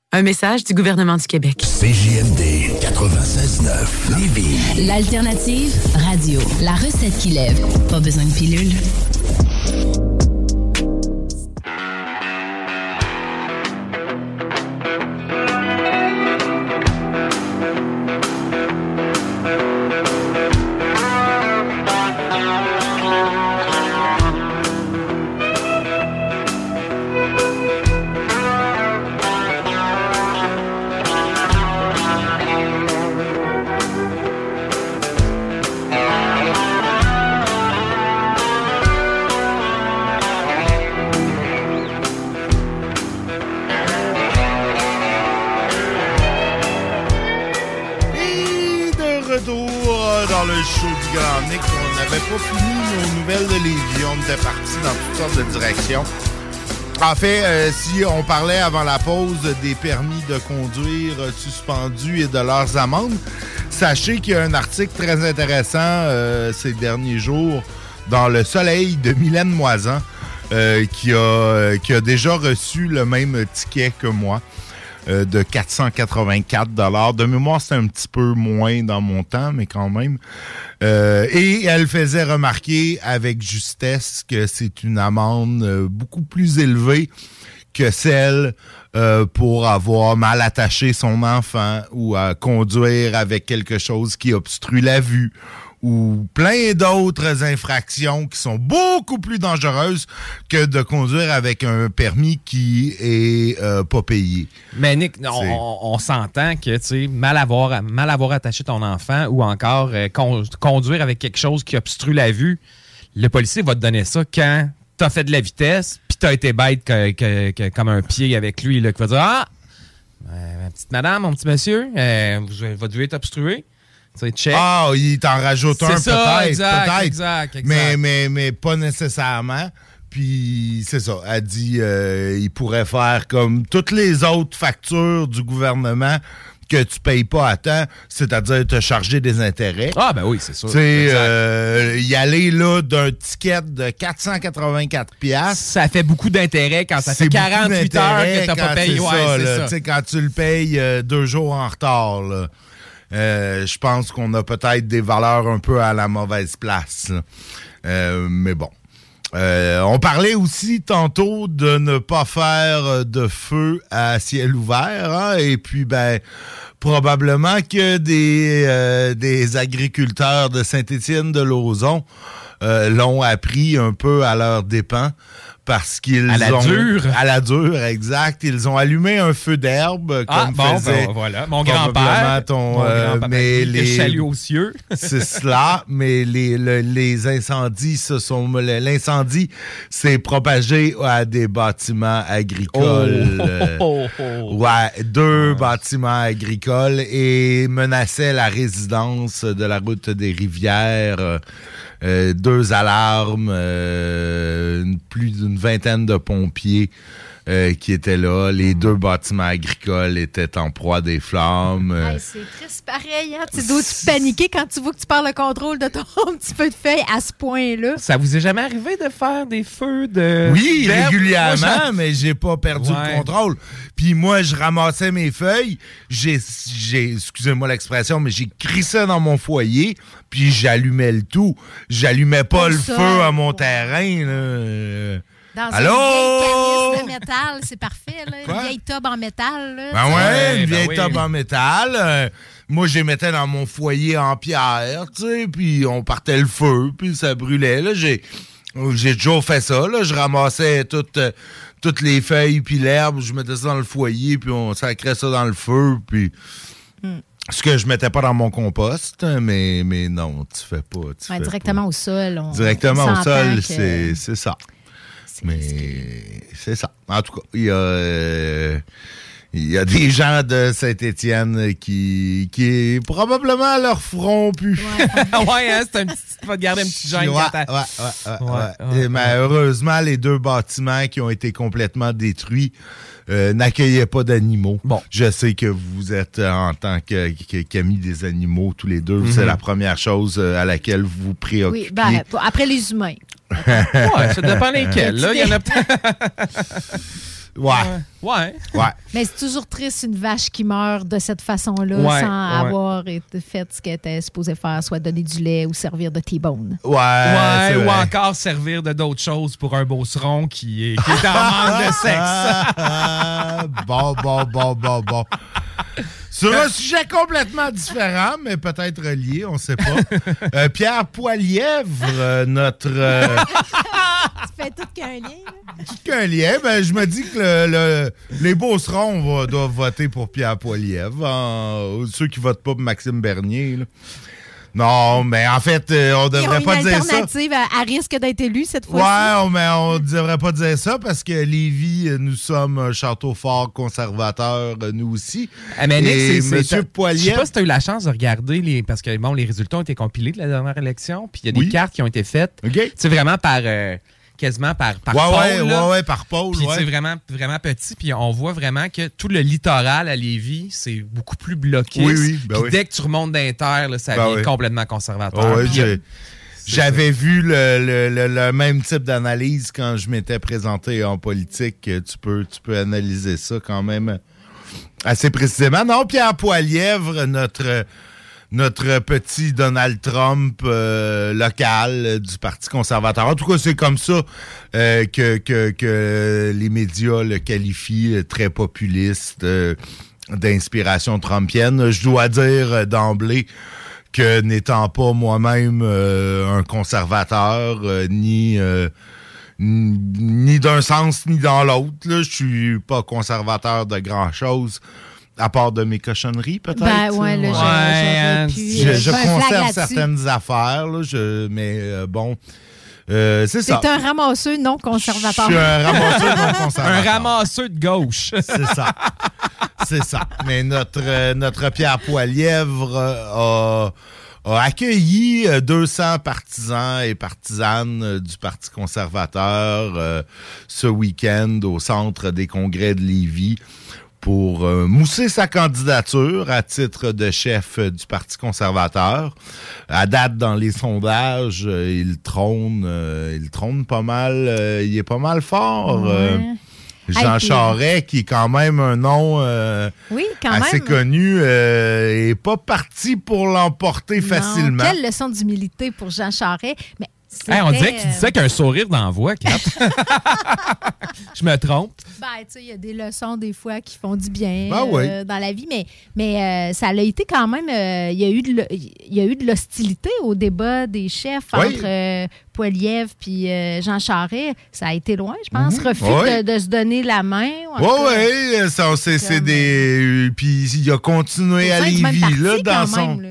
Un message du gouvernement du Québec. CJMD 96.9 Lévis. L'alternative radio. La recette qui lève. Pas besoin de pilule. Retour dans le show du Grand on n'avait pas fini nos nouvelles de Lévis. On était parti dans toutes sortes de directions. En fait, euh, si on parlait avant la pause des permis de conduire euh, suspendus et de leurs amendes, sachez qu'il y a un article très intéressant euh, ces derniers jours dans Le Soleil de Mylène Moisan euh, qui, a, euh, qui a déjà reçu le même ticket que moi euh, de 484 dollars. De mémoire, c'est un petit peu moins dans mon temps, mais quand même. Euh, et elle faisait remarquer avec justesse que c'est une amende euh, beaucoup plus élevée que celle pour avoir mal attaché son enfant ou à conduire avec quelque chose qui obstrue la vue ou plein d'autres infractions qui sont beaucoup plus dangereuses que de conduire avec un permis qui est euh, pas payé. Mais Nick, on, on- on s'entend que tu sais, mal avoir, mal avoir attaché ton enfant ou encore euh, con- conduire avec quelque chose qui obstrue la vue, le policier va te donner ça quand t'as fait de la vitesse puis t'as été bête que- que- que- comme un pied avec lui, là, qui va dire Ah, euh, ma petite madame, mon petit monsieur, vous- votre vue est obstruée. Check. Ah, il t'en rajoute un peut-être. exact, peut-être. exact, exact. Mais, mais, mais pas nécessairement. Puis c'est ça. Elle dit euh, il pourrait faire comme toutes les autres factures du gouvernement que tu payes pas à temps, c'est-à-dire te charger des intérêts. Ah ben oui, c'est sûr. Tu euh, y aller là d'un ticket de 484 pièces. Ça fait beaucoup d'intérêt quand ça fait beaucoup 48 heures que t'as pas payé. c'est Ouais, ça, là. quand tu le payes euh, deux jours en retard, là. Euh, je pense qu'on a peut-être des valeurs un peu à la mauvaise place. Euh, mais bon. Euh, on parlait aussi tantôt de ne pas faire de feu à ciel ouvert. hein, et puis, ben, probablement que des, des agriculteurs de Saint-Étienne de Lauzon l'ont appris un peu à leur dépens parce qu'ils À la ont... dure. À la dure, exact. Ils ont allumé un feu d'herbe Ah, comme bon, faisait ben, voilà. Mon grand-père, ton, euh, mais les aux cieux. c'est cela, mais les, le- les incendies se sont l'incendie s'est propagé à des bâtiments agricoles. Oh. euh, Oh, oh, oh. Ouais, deux bâtiments agricoles et menaçait la résidence de la route des rivières. Euh, deux alarmes, euh, plus d'une vingtaine de pompiers euh, qui était là. Les deux bâtiments agricoles étaient en proie des flammes. euh, Hey, c'est triste pareil. Hein? Tu dois tu paniquer quand tu vois que tu perds le contrôle de ton petit peu de feuille à ce point-là. Ça vous est jamais arrivé de faire des feux de. Oui? Moi, régulièrement, mais j'ai pas perdu Ouais. le contrôle. Puis moi, je ramassais mes feuilles, j'ai, excusez-moi l'expression, mais j'ai crissé dans mon foyer, puis j'allumais le tout. J'allumais pas Comme le ça, feu à mon terrain. Là. Dans Allô? une vieille canisse de métal, c'est parfait. Là. Une vieille tube en métal. Là, Ben ouais, une ben vieille oui. tube en métal. euh, moi, je les mettais dans mon foyer en pierre, tu sais, puis on partait le feu, puis ça brûlait. Là, j'ai, j'ai toujours fait ça. Là, je ramassais toutes, euh, toutes les feuilles puis l'herbe, je mettais ça dans le foyer, puis on sacrait ça dans le feu, puis. Hmm. Ce que je mettais pas dans mon compost, mais, mais non, tu fais pas. tu Ouais, fais directement au sol. on- Directement on au sol, que- c'est c'est ça. Mais c'est ça. En tout cas, il y a, euh, il y a des gens de Saint-Étienne qui, qui probablement leur feront plus. ouais, hein, c'est un petit. Tu vas te garder un petit gêne Ouais, ouais, ouais, ouais, Ouais, ouais. ouais, Et malheureusement, les deux bâtiments qui ont été complètement détruits euh, n'accueillaient pas d'animaux. Bon. Je sais que vous êtes euh, en tant que- que- qu'amis des animaux tous les deux. Mhm. C'est la première chose à laquelle vous vous préoccupez. Oui, ben, après les humains. Ouais, ça dépend lesquels. Là, il y en a Ouais. Ouais. Ouais. Mais c'est toujours triste une vache qui meurt de cette façon-là Ouais, sans ouais. avoir été fait ce qu'elle était supposée faire, soit donner du lait ou servir de T-bone. Ouais. Ouais, ou vrai. encore servir de d'autres choses pour un beauceron qui est, qui est en manque de sexe. Bon, bon, bon, bon, bon. Sur un sujet complètement différent, mais peut-être lié, on ne sait pas. Euh, Pierre Poilièvre, euh, notre... euh, Tu fais tout qu'un lien. là. qu'un lien, ben, je me dis que le- le- les Beaucerons va- doivent voter pour Pierre Poilièvre. en- ceux qui votent pas pour Maxime Bernier. là. Non, mais en fait, euh, on Ils ont devrait une pas dire ça. alternative à, à risque d'être élu cette fois-ci. Ouais, on- mais on devrait pas dire ça parce que Lévis, euh, nous sommes un château fort conservateur, euh, nous aussi. Ah, mais Nick, c'est- c'est- Monsieur Je sais Poilier. pas si tu as eu la chance de regarder les. Parce que bon, les résultats ont été compilés de la dernière élection, puis il y a des Oui. cartes qui ont été faites. Sais, vraiment par. euh, quasiment par, par Ouais, pôle, ouais, là. ouais, ouais, par pôle, Puis ouais. c'est vraiment, vraiment petit. Puis on voit vraiment que tout le littoral à Lévis, c'est beaucoup plus bloqué. Oui, oui, ben Puis oui. dès que tu remontes d'Inter, ça Ben devient complètement conservateur. Puis, J'avais vu le, le- le- le même type d'analyse quand je m'étais présenté en politique. Tu peux, tu peux analyser ça quand même assez précisément. Non, Pierre Poilièvre, notre, notre petit Donald Trump euh, local euh, du Parti conservateur. En tout cas, c'est comme ça euh, que, que, que les médias le qualifient euh, très populiste, euh, d'inspiration trumpienne. Je dois dire euh, d'emblée que n'étant pas moi-même un conservateur, ni ni d'un sens ni dans l'autre, je suis pas conservateur de grand-chose. À part de mes cochonneries, peut-être. Ben ouais, là, Ouais. j'aurais hein, pu, je, euh, je je conserve certaines affaires, là, je, mais euh, bon, euh, c'est ça. C'est un ramasseux non conservateur. Je suis un ramasseur non conservateur. Un ramasseux de gauche. C'est ça. C'est ça. Mais notre, notre Pierre Poilièvre a, a accueilli euh, 200 partisans et partisanes du Parti conservateur euh, ce week-end au Centre des congrès de Lévis pour euh, mousser sa candidature à titre de chef euh, du Parti conservateur. À date, dans les sondages, euh, il trône, euh, il trône pas mal, il est pas mal fort. Ouais. Jean Hey, Charest, qui est quand même un nom euh, Oui, quand assez même. connu, euh, est pas parti pour l'emporter facilement. Quelle leçon d'humilité pour Jean Charest. Mais Hey, on dirait que tu euh, disais qu'un sourire d'envoi, Kat. Je me trompe. Ben, tu sais, il y a des leçons des fois qui font du bien Ben oui. euh, dans la vie, mais, mais euh, ça a été quand même. euh, Il y a eu de l- il y a eu de l'hostilité au débat des chefs Oui. entre euh, Poilievre puis euh, Jean Charest. Ça a été loin, je pense. Mhm. Refus Oui. de, de se donner la main. Oui, oui, ça, c'est des. Puis il a continué à Lévis, là, dans son. même, là.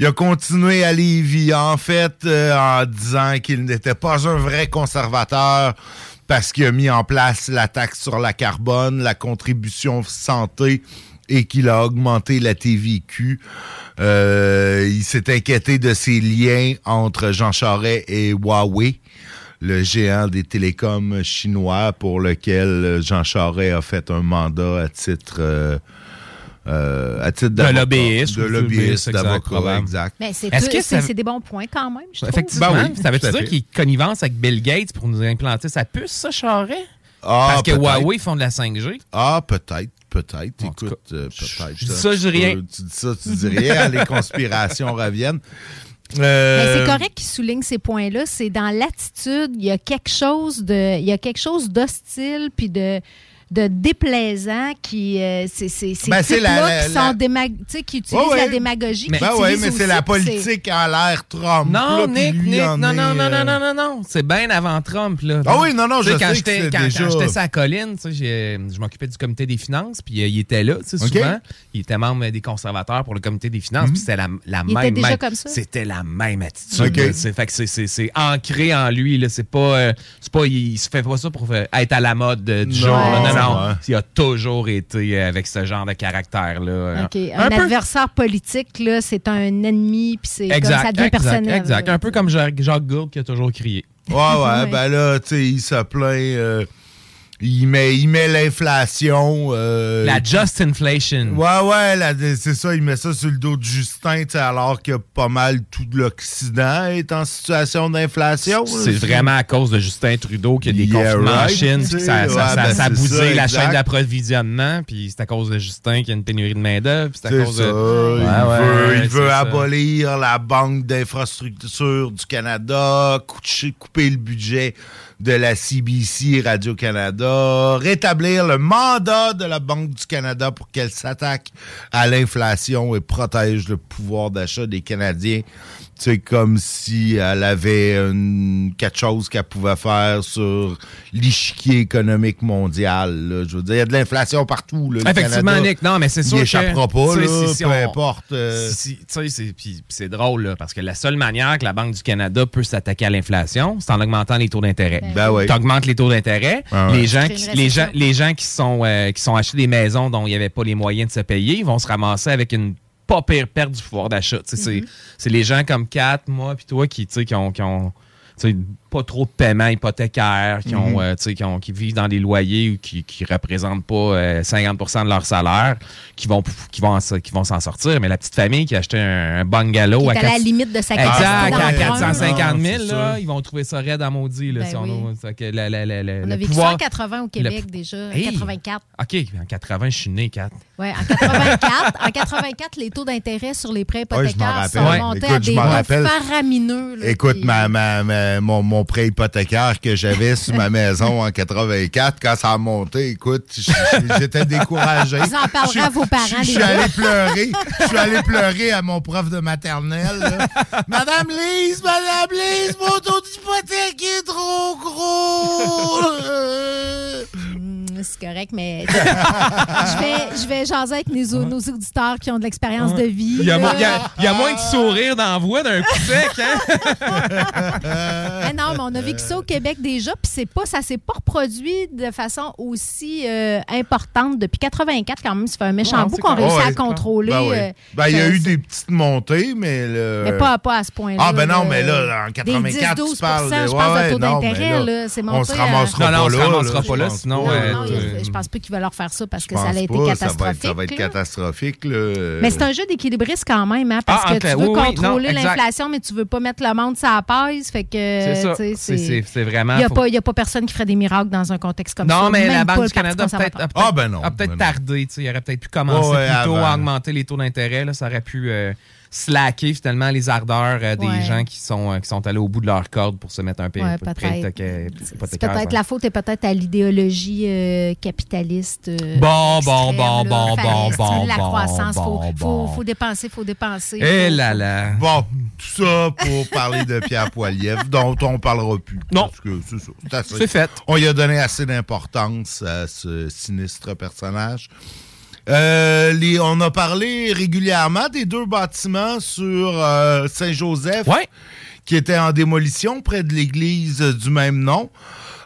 Il a continué à Lévis, en fait, euh, en disant qu'il n'était pas un vrai conservateur parce qu'il a mis en place la taxe sur la carbone, la contribution santé et qu'il a augmenté la TVQ. Euh, il s'est inquiété de ses liens entre Jean Charest et Huawei. le géant des télécoms chinois pour lequel Jean Charest a fait un mandat à titre... euh, euh, à titre d'avocat. lobbyiste, De lobbyiste, exact, d'avocat, exact. Mais c'est Est-ce tout- que ça- c'est des bons points quand même, je trouve. Effectivement, Ben oui, ça veut dire qu'il connivence avec Bill Gates pour nous implanter sa puce, ça, Charest? Ah, Parce que peut-être. Huawei font de la 5G. Ah, peut-être, peut-être. Écoute, euh, peut-être. je dis ça, je dis rien. Tu, dis ça, tu dis rien. les conspirations reviennent. Mais Euh, c'est correct qu'il souligne ces points-là. C'est dans l'attitude, il y a quelque chose de, il y a quelque chose d'hostile puis de de déplaisant qui euh, c'est c'est ces Ben, c'est la- types-là la- qui la- démag- qui utilisent ouais. la démagogie qui Ben mais c'est la politique en l'air Trump. Non, là, Nick, lui Nick, non, est, non, non, euh, non, non, non, non. C'est bien avant Trump, là. Ah oui, non, non, je quand sais j'étais- que quand, déjà- quand j'étais la colline, je m'occupais du comité des finances, puis euh, il était là, tu sais, OK. souvent. Il était membre des conservateurs pour le comité des finances, Mhm. puis c'était la, la Il même... était déjà comme ça? C'était la même attitude. C'est, fait que c'est, ancré en lui, là. C'est pas... euh, c'est pas il, il se fait pas ça pour être à la mode euh, du Non, jour. là. Non, non. Ouais. Il a toujours été euh, avec ce genre de caractère-là. OK. Un, peu- adversaire politique là, c'est un ennemi puis c'est ça devient exact, personnel. exact. Un peu comme Jacques, Jacques Gourde qui a toujours crié. Ouais, ouais, Ouais. ben là, tu sais, il se plaint. euh, il met, il met l'inflation. euh, La just inflation. Ouais, ouais, c'est ça, il met ça sur le dos de Justin, alors que pas mal tout l'Occident est en situation d'inflation. C'est vraiment à cause de Justin Trudeau qu'il y a des Yeah, confinements right, en Chine, sais, ça, ça, ouais, ça- ben, ça a bousillé ça, la chaîne d'approvisionnement, puis c'est à cause de Justin qu'il y a une pénurie de main-d'œuvre, puis c'est à cause ça. de. il Ouais, veut, il veut abolir la Banque d'infrastructure du Canada, couper le budget de la CBC Radio-Canada, rétablir le mandat de la Banque du Canada pour qu'elle s'attaque à l'inflation et protège le pouvoir d'achat des Canadiens. C'est comme si elle avait une- quelque chose qu'elle pouvait faire sur l'échiquier économique mondial. là. Je veux dire, il y a de l'inflation partout. là, Effectivement, Canada. Nick, non, mais c'est sûr Il que... échappera pas, là, si- si peu on- importe. euh, si- c'est- puis- puis c'est drôle, là, parce que la seule manière que la Banque du Canada peut s'attaquer à l'inflation, c'est en augmentant les taux d'intérêt. Ben oui. Tu augmentes les taux d'intérêt, Ah ouais. les, gens qui, les, gens, les gens qui sont, euh, qui sont achetés des maisons dont il n'y avait pas les moyens de se payer, ils vont se ramasser avec une pas pire perte du pouvoir d'achat. C'est- Mm-hmm. C'est les gens comme Kat, moi, puis toi qui, tu sais, qui ont... Qui ont pas trop de paiements hypothécaires, qui, ont, Mhm. euh, tu sais, qui, ont- qui vivent dans des loyers ou qui ne représentent pas euh, 50% de leur salaire, qui vont, qui vont, en- qui vont s'en sortir. Mais la petite famille qui a acheté un, un bungalow Qui est à à la 400 limite de sa Exact, capacité à d'emprunt. 450 000, Non, c'est là, ils vont trouver ça raide à maudit. Là, Ben si on oui. a- fait que la- la- la- la- On le a vécu pouvoir- ça en 80 au Québec le- déjà, Hey! 84. OK, en 80, je suis né, 4. Ouais, en 84, en 84, les taux d'intérêt sur les prêts Ouais, hypothécaires rappelle. sont Ouais. montés Écoute, à des niveaux faramineux. là, Écoute, puis- ma, ma- ma- mon, mon prêt hypothécaire que j'avais sur ma maison en 84, quand ça a monté, écoute, j'étais découragé. Vous en parlerez Je suis- à vos parents, Je suis allé pleurer. Je suis allé pleurer à mon prof de maternelle. là. Madame Lise, Madame Lise, mon taux d'hypothèque est trop gros. C'est correct, mais je vais, je vais jaser avec nos, nos auditeurs qui ont de l'expérience de vie. Il y, a, là. il y a- il y a moins de sourire dans la voix d'un coup sec, hein? Ah non, mais on a vécu ça au Québec déjà, puis c'est pas, ça s'est pas reproduit de façon aussi euh, importante depuis 84 quand même. Ça fait un méchant Ouais, bout qu'on réussit à Ouais. contrôler. Ben, oui. euh, Ben, il y a eu des petites montées, mais... le- Mais pas, pas à ce point-là. Ah, ben non, là. mais là, en 84, Des 10-12 tu parles de- je pense, ouais, taux d'intérêt, là, là, c'est on monté se à- Non, on pas se là. ramassera là, pas là, pense sinon, pas. Non, euh, non, tu- je, pense pas qu'ils veulent leur faire ça parce que ça a été pas, ça va catastrophique. être- Ça va être là. catastrophique, là. Mais c'est un jeu d'équilibriste quand même, hein, parce Ah, que tu veux oui, contrôler l'inflation, mais tu veux pas mettre le monde sur la paise. Fait que, C'est ça. vraiment... Il n'y a, faut- a pas personne qui ferait des miracles dans un contexte comme ça. Non, mais même la Banque du Canada a peut-être Ah, ben ben tardé. Il aurait peut-être pu commencer Ouais, ouais, plus tôt avant. à augmenter les taux d'intérêt. Ça aurait pu euh, slacker finalement les ardeurs euh, des Ouais. gens qui sont, euh, qui sont allés au bout de leur corde pour se mettre un peu Ouais, prêt peut-être. C'est peut-être la faute est peut-être à l'idéologie euh, capitaliste. euh, Bon, extrême, bon, bon, là. bon, bon, bon, la bon, croissance. faut, bon, faut, bon. faut dépenser, faut dépenser. Eh faut- là là. Bon, tout ça pour parler de Pierre Poilievre, dont on parlera plus. Non. Parce que c'est fait. On y a donné assez d'importance à ce sinistre personnage. Euh, les- on a parlé régulièrement des deux bâtiments sur euh, Saint-Joseph qui étaient en démolition près de l'église du même nom.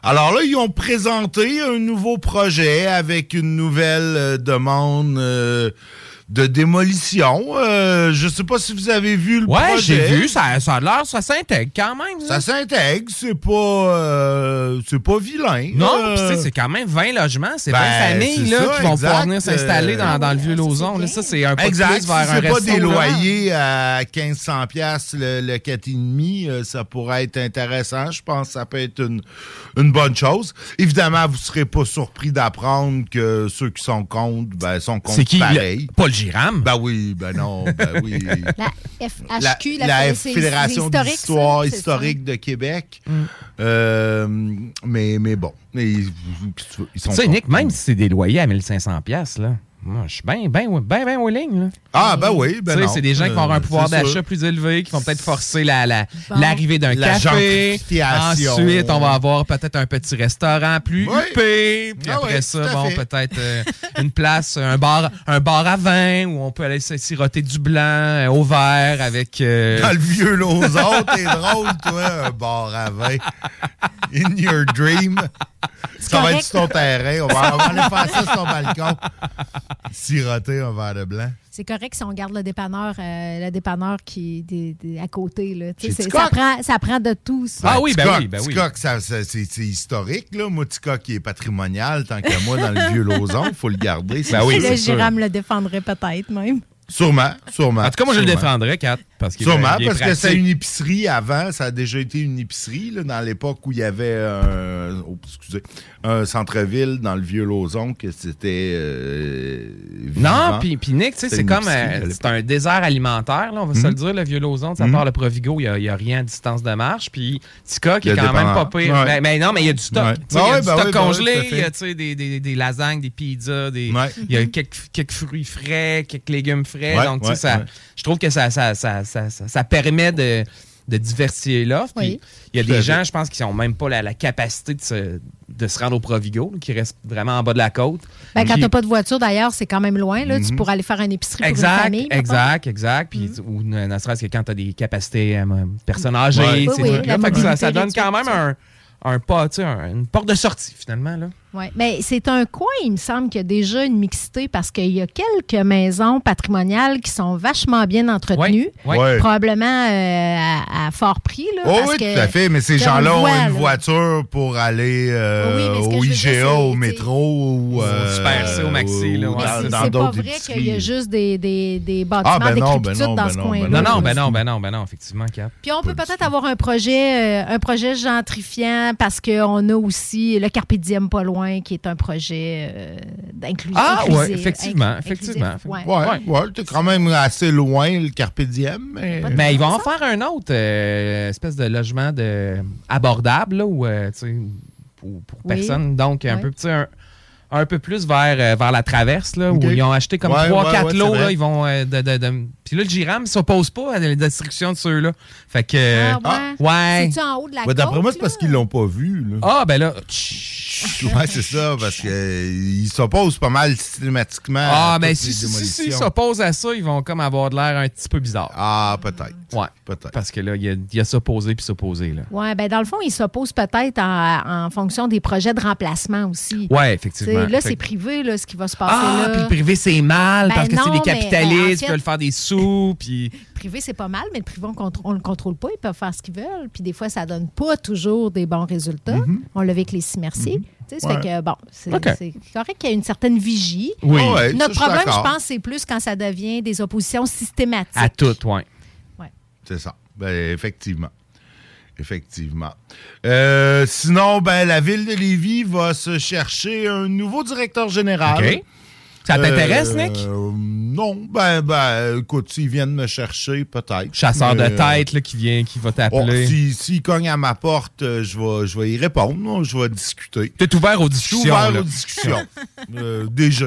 Alors là, ils ont présenté un nouveau projet avec une nouvelle euh, demande euh, de démolition. Euh, je sais pas si vous avez vu le Ouais, projet. j'ai vu, ça, ça a l'air, ça s'intègre quand même. Ça s'intègre, c'est pas, euh, c'est pas vilain. Non, Euh, c'est quand même 20 logements, c'est Ben, 20 familles là, ça, qui vont pouvoir venir s'installer dans, dans le vieux Lauson. là. Ça, c'est un peu Exact. plus Si vers un c'est pas des loyers à 1500 pièces le, le 4,5, euh, ça pourrait être intéressant. Je pense que ça peut être une, une bonne chose. Évidemment, vous serez pas surpris d'apprendre que ceux qui sont contre, ben, sont contre C'est qui, pareil. le- Paul Giram? Ben oui, ben non, ben oui. La FHQ, la, la, Fédération historique, d'histoire c'est historique de Québec. Mm. Euh, mais, mais bon, mais ils, ils sont Tu sais, contre. Nick, même si c'est des loyers à 1500 pièces là, moi, je suis bien, bien, bien, bien willing. Là. Ah, ben oui, ben Tu sais, non. C'est des gens qui vont avoir un Euh, pouvoir d'achat plus élevé, qui vont peut-être forcer la- la- Bon. l'arrivée d'un La café. Ensuite, on va avoir peut-être un petit restaurant plus Oui. huppé. Puis Ah après oui, ça, bon, peut-être euh, une place, un bar, un bar à vin où on peut aller siroter du blanc euh, au verre avec. euh, Dans le vieux Lauson, t'es drôle, toi, un bar à vin. In your dream. Ça va être sur ton terrain. On va, on va aller faire ça sur ton balcon. Siroter un verre de blanc. C'est correct si on garde le dépanneur, euh, le dépanneur qui est des- des- à côté. Là. Chez c'est- ça, prend, ça prend de tout. ça. Ah oui, ben Ticoc, oui, ben oui. Ticoc, ça- ça- c'est c'est historique. Là. Moi, Ticoc, qui est patrimonial, tant qu'à moi, dans le vieux Lauson, il faut le garder. c'est Ben oui, sûr. le Giram le défendrait peut-être même. Sûrement, sûrement. En tout cas, moi, je le défendrais, Kat. Parce Sûrement, parce que c'est une épicerie avant. Ça a déjà été une épicerie là, dans l'époque où il y avait un, oh, excusez, un centre-ville dans le vieux Lauson que c'était. euh, Non, puis Nick, c'est comme euh, c'est un désert alimentaire, là, on va se Mhm. le dire, le vieux Lauson, à Mhm. part le Provigo, il n'y a, rien à distance de marche. Puis Tika, qui est quand même pas pire. Ouais. Ben, ben non, mais il y a du stock. Ouais. Il y a ouais, du ben stock congelé, il y a des, des, des lasagnes, des pizzas, il y a quelques, quelques fruits frais, quelques légumes frais. Ouais, donc, tu sais, ouais, ça, ouais. je trouve que ça, ça, ça, ça, ça- ça permet de, de diversifier l'offre. Oui. il y a Tout des fait. gens, je pense, qui n'ont même pas la, la capacité de se, de se rendre au Provigo, qui restent vraiment en bas de la côte. Ben, quand tu n'as pas de voiture, d'ailleurs, c'est quand même loin. Là. Tu Mhm. pourrais aller faire une épicerie pour une Exact, famille. mettons. exact, exact. Puis, Mm. ou ne, ne serait-ce que quand tu as des capacités euh, personnes âgées, Oui, oui, Fait que ça, donne quand même un, un pas, tu sais, un- une porte de sortie, finalement. Là. Ouais. Mais c'est un coin, il me semble, qu'il y a déjà une mixité parce qu'il y a quelques maisons patrimoniales qui sont vachement bien entretenues. Ouais. Ouais. Probablement euh, à, à fort prix. Là, Oh parce oui, que tout à fait. Mais ces gens-là ont une là. voiture pour aller euh, Oui, au dire, IGA, au métro ou euh, Super C, au Maxi, là, ou ouais, c'est dans C'est pas vrai qu'il y a juste des, des, des bâtiments Ah, ben non, ben non, dans ben ce coin-là. ben Non, non, ben non, ben non, ben non, effectivement, Cap. Puis on peut peut-être avoir un projet, euh, un projet gentrifiant parce qu'on a aussi le Carpe Diem pas loin, qui est un projet euh, d'inclusion. Ah, ouais, effectivement, effectivement. Ouais. Ouais, ouais, t'es quand même assez loin, le Carpe Diem. Mais... Mais ils vont en faire un autre euh, espèce de logement de, abordable, là, où, euh, tu sais, pour, pour Oui. personne. Donc, un Ouais. peu petit, un, un peu plus vers, euh, vers la traverse, là, où ils ont acheté comme Ouais, 3-4 ouais, ouais, lots. là, ils vont. euh, de, de- de- Puis là, le Giram ne s'oppose pas à la destruction de ceux-là. Fait que. euh, Ah, ouais. ouais. C'est-tu en haut de la Ouais, D'après moi, c'est parce qu'ils l'ont pas vu. Là. Ah, ben là. Ouais, c'est ça, parce qu'ils s'opposent pas mal systématiquement. Ah, toutes si, si, si- s'opposent à ça, ils vont comme avoir de l'air un petit peu bizarre. Ah, peut-être. Ouais. Peut-être. Parce que là, il y a, y a s'opposer puis s'opposer. là. Oui, ben dans le fond, ils s'opposent peut-être en, en fonction des projets de remplacement aussi. Ouais, effectivement. T'sais, Là, Fait c'est privé, là, ce qui va se passer Ah, là. puis le privé, c'est mal Ben parce que c'est des capitalistes ben, en qui fait- veulent faire des sous. Puis. privé, c'est pas mal, mais le privé, on ne le contrôle pas. Ils peuvent faire ce qu'ils veulent. Puis des fois, ça donne pas toujours des bons résultats. On l'a vu avec les six merci. Tu sais, ça Ouais. fait que, bon, c'est correct qu'il y a une certaine vigie. Oui. Ah ouais, Notre suis problème, je pense, c'est plus quand ça devient des oppositions systématiques. À tout, ouais. C'est ça. Ben, effectivement. Effectivement. Euh, sinon, ben, la ville de Lévis va se chercher un nouveau directeur général. OK. Ça t'intéresse, Euh, Nick? Non. Ben, ben, écoute, s'ils viennent me chercher, peut-être. Chasseur Mais, de tête là, qui vient, qui va Oh, t'appeler. si- S'ils cognent à ma porte, euh, je vais, je vais y répondre. Je vais discuter. T'es ouvert aux discussions. ouvert là. aux discussions. Euh. Ça,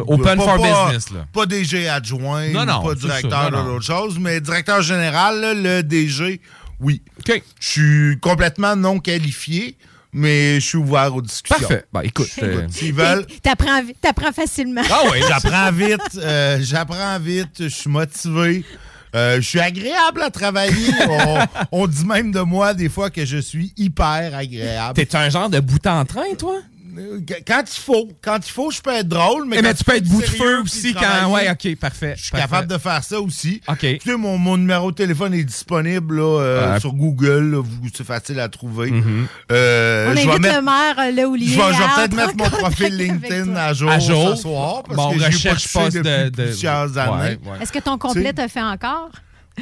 Open Pas- for pas- business, là. Pas DG adjoint, Non, non, pas directeur de l'autre chose, mais directeur général, là, le DG, oui. OK. Je suis complètement non qualifié, mais je suis ouvert aux discussions. Parfait. Ben, écoute. euh, S'ils veulent. T'apprends t'apprends facilement. Ah oui, j'apprends vite. euh, j'apprends vite. Je suis motivé. euh, je suis agréable à travailler. on, on dit même de moi des fois que je suis hyper agréable. T'es un genre de bout en train, toi? Quand il faut. Quand il faut, je peux être drôle, mais, Eh, mais tu il peux être bout de feu aussi quand. Ouais, ok, parfait. Je suis capable de faire ça aussi. OK. Écoutez, mon, mon numéro de téléphone est disponible là, euh, Ouais. sur Google. là, vous- c'est facile à trouver. Mm-hmm. Euh, On invite mettre- le maire, euh, Léoulier. je vais, je vais peut-être mettre mon profil LinkedIn à jour, À jour. ce soir parce Bon, que j'ai pas recherche depuis de- de- plusieurs années. Ouais, ouais. Est-ce que ton complet Tu te fait encore?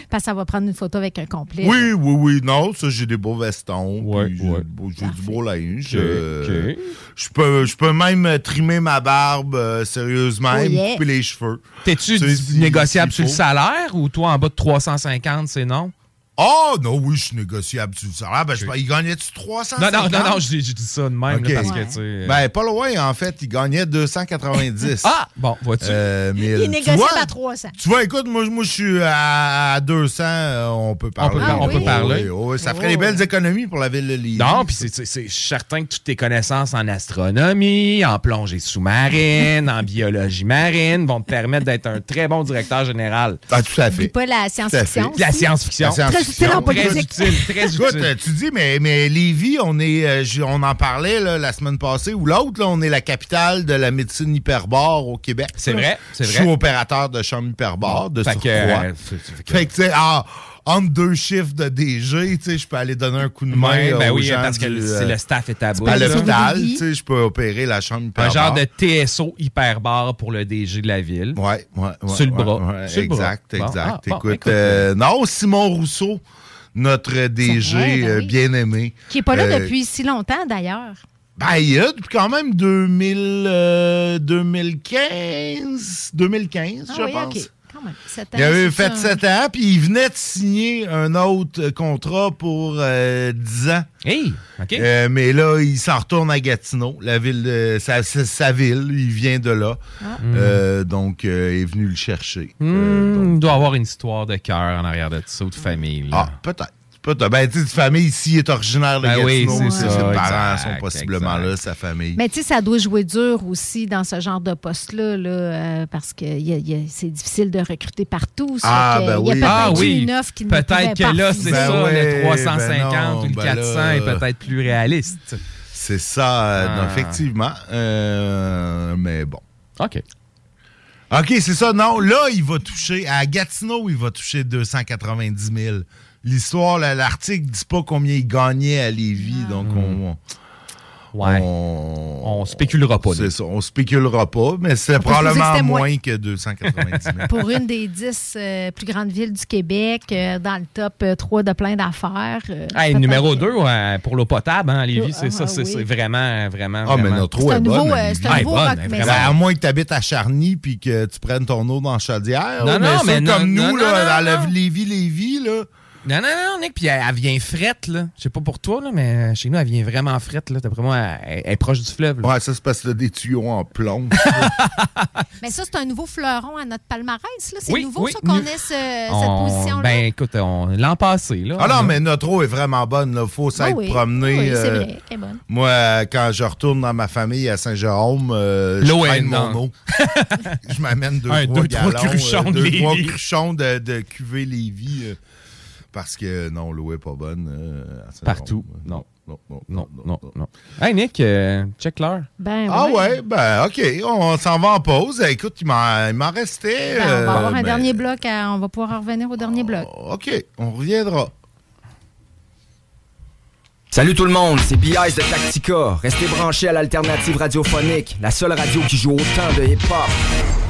Parce que ça va prendre une photo avec un complet. Oui, oui, oui. Non, ça, j'ai des beaux vestons. Ouais, puis j'ai ouais. du beau linge. Ok, euh. Je peux, je peux même euh, trimer ma barbe euh, sérieusement Oh, yeah. couper les cheveux. T'es-tu négociable sur le salaire ou toi en bas de 350, c'est non? Oh, non, oui, je suis négociable sur le salaire. Ben, je il gagnait-tu 300 Non, non, non, non, je dis je dis ça de même Ok. là, parce Ouais. que tu sais. Ben, pas loin, en fait. Il gagnait 290. Ah! Bon, vois-tu? Euh, mais, Il négociable à 300. Tu vois, écoute, moi, moi je suis à, à 200, euh, on peut parler. peut on peut Oui, parler. oui, oui, ça ferait Oh. des belles économies pour la ville de Lévis. Non, puis c'est- certain que toutes tes connaissances en astronomie, en plongée sous-marine, en biologie marine vont te permettre d'être un très bon directeur général. Ah, tout à fait. Puis pas la science-fiction. La science-fiction. Utile en Très utile, très Écoute, utile. euh, tu dis, mais, mais Lévis, on, est, euh, on en parlait là, la semaine passée, ou l'autre, là, on est la capitale de la médecine hyperbare au Québec. C'est vrai, c'est Je vrai. suis opérateur de chambre hyperbare, de Fait que, euh, fait- que- Fait que, tu sais, ah, entre deux chiffres de DG, tu sais, je peux aller donner un coup de main Ouais, ben aux oui, gens parce que du, le- euh, c'est le staff est à bout. à là. l'hôpital, tu sais, je peux opérer la chambre Un genre de TSO hyperbar pour le DG de la ville. Ouais, ouais, ouais. Sur le bras. ouais, Sur le bras. exact, Bon, exact. ah, bon, écoute, euh, non, Simon Rousseau, notre DG vrai, ben euh, oui. bien-aimé. Qui n'est pas là Euh, depuis si longtemps, d'ailleurs. Ben, il y a depuis quand même 2000, euh, 2015, 2015, Ah je oui, pense. OK. Quand même. Sept Il avait fait ça. 7 ans, puis il venait de signer un autre euh, contrat pour euh, 10 ans. Hey, OK. Euh, mais là, il s'en retourne à Gatineau, la ville de, sa, sa- sa ville. Il vient de là. Ah. Euh, donc, euh, il est venu le chercher. Hmm, il doit avoir une histoire de cœur en arrière de ça, ou de famille. là. Ah, peut-être. Peut-être. Ben, tu sais, famille ici est originaire de Ben oui, Gatineau. Ses parents exact, sont possiblement exact. là, sa famille. Mais tu sais, ça doit jouer dur aussi dans ce genre de poste-là, là, euh, parce que y a- y a- c'est difficile de recruter partout. Ah, que ben Il y a oui. peut-être Ah oui, une offre qui ne peut-être que là, c'est Ben ça, ouais, le 350 ben non, ou le ben 400 là. est peut-être plus réaliste. C'est ça, euh, Ah. non, effectivement. Euh, mais bon. OK. OK, c'est ça. Non, là, il va toucher, à Gatineau, il va toucher 290 000. L'histoire, l'article dit pas combien il gagnait à Lévis, donc on... Ouais. On, On spéculera pas, C'est ça, on spéculera pas, mais c'est probablement moins moins. que 290 000. Pour une des dix euh, plus grandes villes du Québec, euh, dans le top 3 de plein d'affaires. euh, Hey, numéro que- 2 pour l'eau potable, hein, Lévis, Ah, c'est ça, ah, c'est oui. c'est vraiment, vraiment. Ah, mais notre eau C'est est un bonne. à euh, Lévis. c'est un Ah, nouveau bonne, rock. Ben, à moins que tu habites à Charny puis que tu prennes ton eau dans Chaudière. Non, là, non, mais, mais ça, comme non, nous, non, là, non. le Lévis-Lévis, là. Non, non, non, Nick, puis elle, elle vient frette, là. Je sais pas pour toi, là, mais chez nous, elle vient vraiment frette, là. D'après moi, elle, elle est proche du fleuve, là. Ouais, ça, c'est parce que t'as des tuyaux en plomb. Mais ça, c'est un nouveau fleuron à notre palmarès. là. C'est Oui, nouveau, oui, ça, qu'on ait ce- On- cette position-là. Ben, écoute, on- l'an passé, là. ah non, on- mais notre eau est vraiment bonne. Il faut s'être Ah oui, promené. oui, c'est euh, vrai, elle est bonne. Moi, euh, quand je retourne dans ma famille à Saint-Jérôme, euh, je L'eau est traîne mon non. eau. je m'amène deux, Un, trois deux, trois cruchons euh, de deux, trois Lévis. cruchons de, de cuvée Lévis. euh, parce que non, l'eau est pas bonne. euh. Partout. Non. Non, non, Non, non, non. Hey, Nick, euh, check l'heure. Ben, Ah ouais, ben OK, on s'en va en pause. Écoute, il m'en restait. Ben, on va avoir euh, un ben, dernier bloc. à- on va pouvoir en revenir au dernier bloc. OK, on reviendra. Salut tout le monde, c'est B.I.S. de Tactica. Restez branchés à l'alternative radiophonique, la seule radio qui joue autant de hip-hop.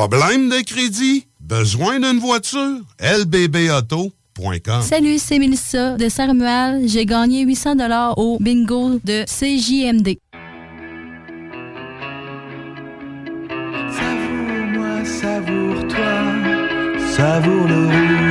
Problème de crédit? Besoin d'une voiture? lbbauto.com Salut, c'est Mélissa de Saint-Romuald. J'ai gagné 800 au bingo de CJMD. Savoure-moi, savoure-toi, savoure le.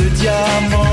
de diamant.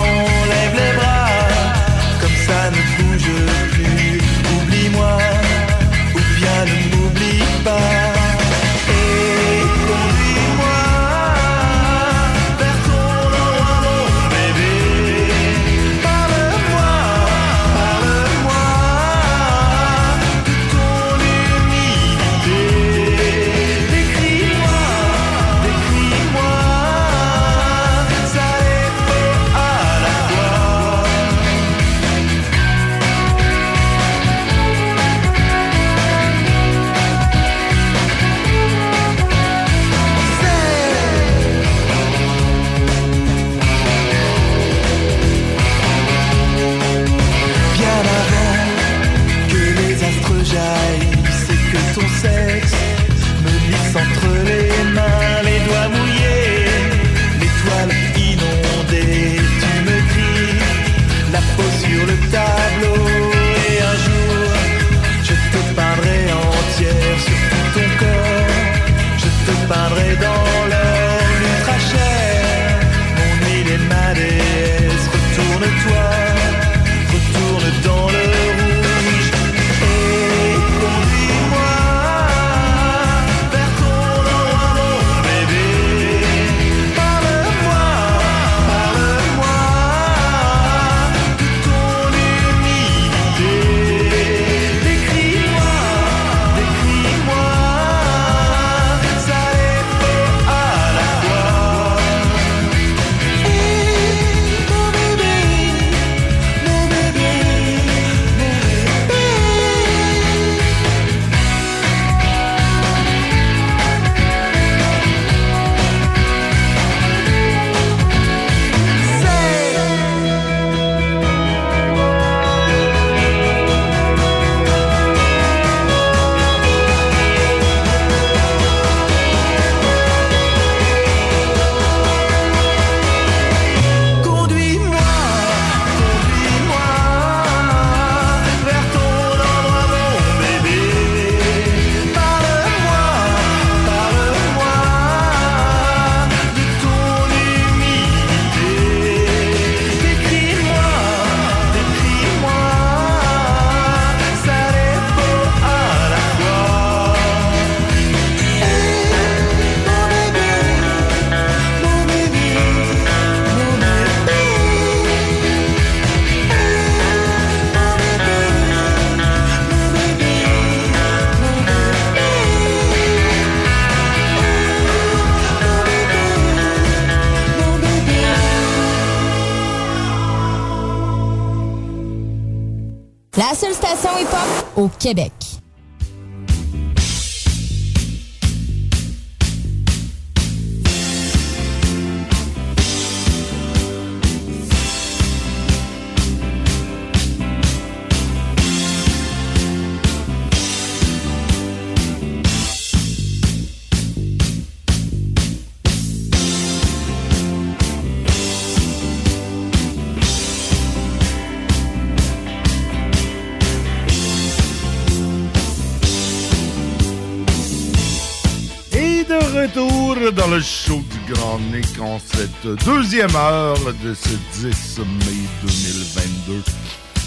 Dans le show du Grand Nick en cette deuxième heure de ce 10 mai 2022.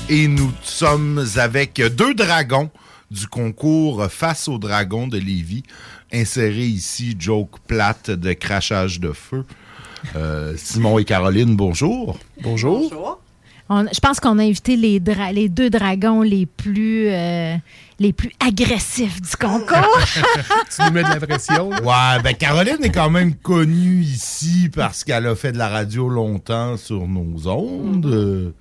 Et nous sommes avec deux dragons du concours Face aux dragons de Lévis. Inséré ici, joke plate de crachage de feu. Euh, Simon et Caroline, bonjour. Bonjour. On- je pense qu'on a invité les, dra- les deux dragons les plus, euh, les plus agressifs du concours. tu nous mets de la pression. Ouais, ben Caroline est quand même connue ici parce qu'elle a fait de la radio longtemps sur nos ondes. Euh,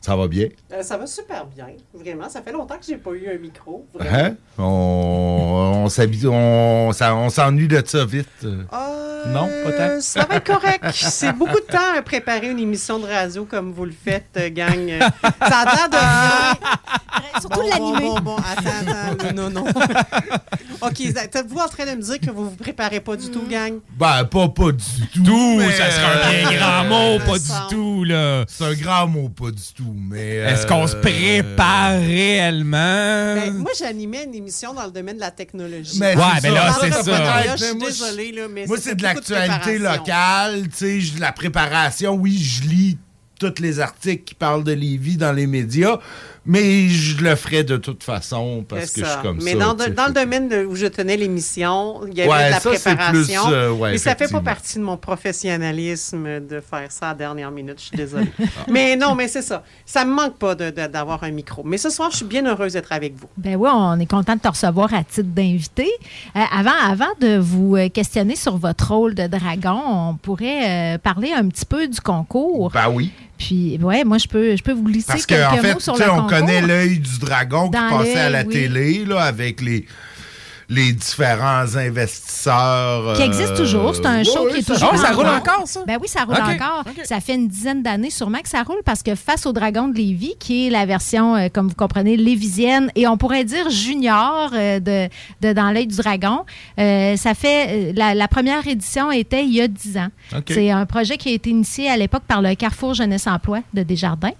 Ça va bien? Euh, ça va super bien, vraiment. Ça fait longtemps que j'ai pas eu un micro. Hein? On, on s'ennuie de ça vite. non, pas tant. Euh, ça va être correct. C'est beaucoup de temps à préparer une émission de radio comme vous le faites, euh, gang. Euh, Ça a l'air de. Surtout bon, l'animer. Bon, bon, bon, attends, attends, non, non. OK, êtes-vous en train de me dire que vous vous préparez pas du tout, gang? Ben, pas, pas du tout. Tout, mais, ça serait un bien euh, grand mot, pas du tout, là. C'est un grand mot, pas du tout, mais... Est-ce qu'on se euh, prépare réellement? Ben, moi, j'animais une émission dans le domaine de la technologie. Mais Ouais, mais là, c'est ça. Je suis Moi, désolée, là, mais Moi, c'est de l'actualité locale, tu sais, je- la préparation. Oui, je lis tous les articles qui parlent de Lévis dans les médias, mais je le ferai de toute façon parce que je ça. suis comme mais ça. dans, tu sais. dans le domaine de- où je tenais l'émission, il y avait Ouais, de la ça, préparation. plus, euh, ouais, mais ça fait pas partie de mon professionnalisme de faire ça à la dernière minute. Je suis désolée. mais non, mais c'est ça. Ça me manque pas de- de- d'avoir un micro. Mais ce soir, je suis bien heureuse d'être avec vous. Ben oui, on est content de te recevoir à titre d'invité. Euh, avant, avant de vous euh, questionner sur votre rôle de dragon, on pourrait euh, parler un petit peu du concours. Ben oui. Puis, ouais, moi, je peux, je peux vous glisser Parce quelques qu'en fait, mots sur le on concours. connaît l'œil du dragon qui passait à la oui. télé là, avec les, les différents investisseurs. Qui existe euh, toujours. C'est un show ouais, qui est ça toujours. roule en encore. cours. encore, ça? Ben oui, ça roule encore. Ça fait une dizaine d'années sûrement que ça roule parce que face au Dragon de Lévis, qui est la version, euh, comme vous comprenez, lévisienne et on pourrait dire junior euh, de, de Dans l'œil du dragon, euh, ça fait. euh, la, la première édition était il y a dix ans. C'est un projet qui a été initié à l'époque par le Carrefour Jeunesse Emploi de Desjardins.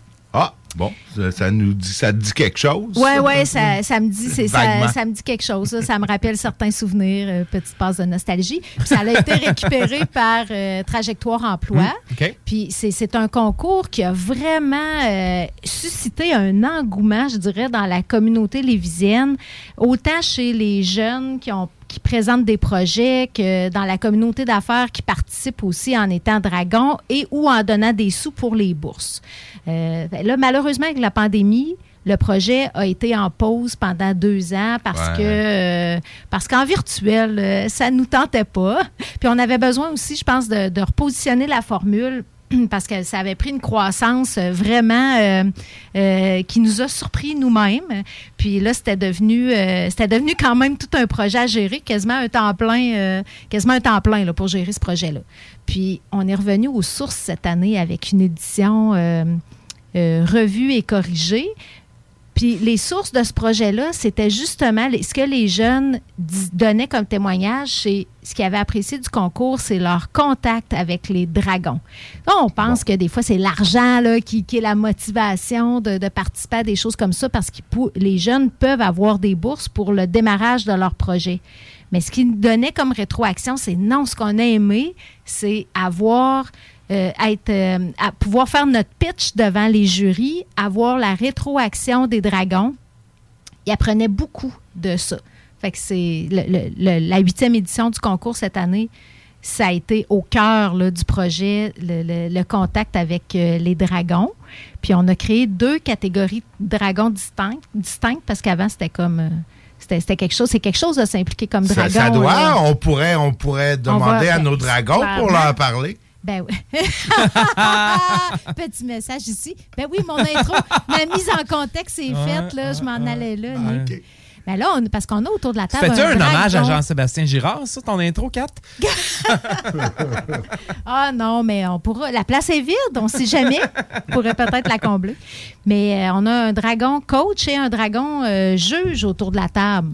Bon, ça, ça nous dit, ça te dit quelque chose? Ouais, ça? ouais, ça, ça me dit, c'est- ça, me dit quelque chose. Ça, Ça me rappelle certains souvenirs, euh, petite passe de nostalgie. Puis ça a été récupéré par euh, Trajectoire Emploi. Hmm. Puis c'est c'est un concours qui a vraiment euh, suscité un engouement, je dirais, dans la communauté lévisienne, autant chez les jeunes qui ont qui présentent des projets que dans la communauté d'affaires qui participent aussi en étant dragon et ou en donnant des sous pour les bourses. Euh, là, malheureusement, avec la pandémie, le projet a été en pause pendant deux ans parce Ouais. que euh, parce qu'en virtuel, euh, ça nous tentait pas. Puis on avait besoin aussi, je pense, de, de repositionner la formule parce que ça avait pris une croissance euh, vraiment euh, euh, qui nous a surpris nous-mêmes. Puis là, c'était devenu, c'était devenu quand même tout un projet à gérer, quasiment un temps plein, quasiment un temps plein pour gérer ce projet-là. Puis on est revenu aux sources cette année avec une édition revue et corrigée. Puis les sources de ce projet-là, c'était justement ce que les jeunes donnaient comme témoignage, c'est ce qu'ils avaient apprécié du concours, c'est leur contact avec les dragons. Là, on pense que des fois, c'est l'argent là, qui, qui est la motivation de, de participer à des choses comme ça parce que les jeunes peuvent avoir des bourses pour le démarrage de leur projet. Mais ce qu'ils nous donnaient comme rétroaction, c'est non, ce qu'on a aimé, c'est avoir euh, être, euh, à pouvoir faire notre pitch devant les jurys, avoir la rétroaction des dragons. Ils apprenaient beaucoup de ça. Fait que c'est la huitième édition du concours cette année. Ça a été au cœur là, du projet, le, le- le contact avec euh, les dragons. Puis on a créé deux catégories de dragons distinctes, distinctes parce qu'avant, c'était comme. c'était quelque chose, c'est quelque chose de s'impliquer comme dragon. ça doit, on pourrait, on pourrait demander va- à nos dragons pour leur parler. Ben oui. Petit message ici. Ben oui, mon intro, ma mise en contexte est faite, là. Je m'en allais là. Nick. Ben là, on- parce qu'on a autour de la table. C'était-tu un, hommage à. Jean-Sébastien Girard, ça, ton intro, Kat? Ah non, mais on pourra. La place est vide, on ne sait jamais. On pourrait peut-être la combler. Mais euh, on a un dragon coach et un dragon euh, juge autour de la table.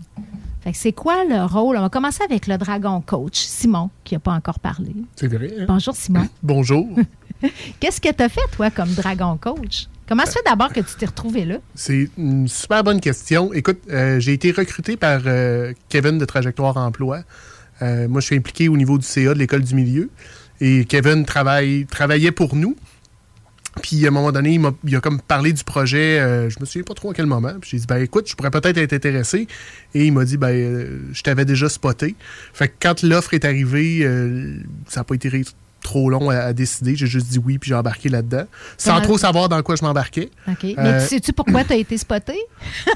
Fait que c'est quoi le rôle? On va commencer avec le dragon coach, Simon, qui n'a pas encore parlé. C'est vrai. hein? Bonjour, Simon. Bonjour. Qu'est-ce que tu as fait, toi, comme dragon coach? Comment se fait d'abord que tu t'es retrouvé là? C'est une super bonne question. Écoute, euh, j'ai été recruté par euh, Kevin de Trajectoire Emploi Euh, moi, je suis impliqué au niveau du CA de l'école du milieu. Et Kevin travaille, travaillait pour nous. Puis à un moment donné, il m'a, il a comme parlé du projet, euh, je me souviens pas trop à quel moment. Puis j'ai dit, ben écoute, je pourrais peut-être être intéressé. Et il m'a dit, ben euh, je t'avais déjà spoté. Fait que quand l'offre est arrivée, euh, ça n'a pas été ré- trop long à, à décider. J'ai juste dit oui, puis j'ai embarqué là-dedans. Sans trop savoir dans quoi je m'embarquais. OK. Euh, Mais sais-tu pourquoi tu as été spoté?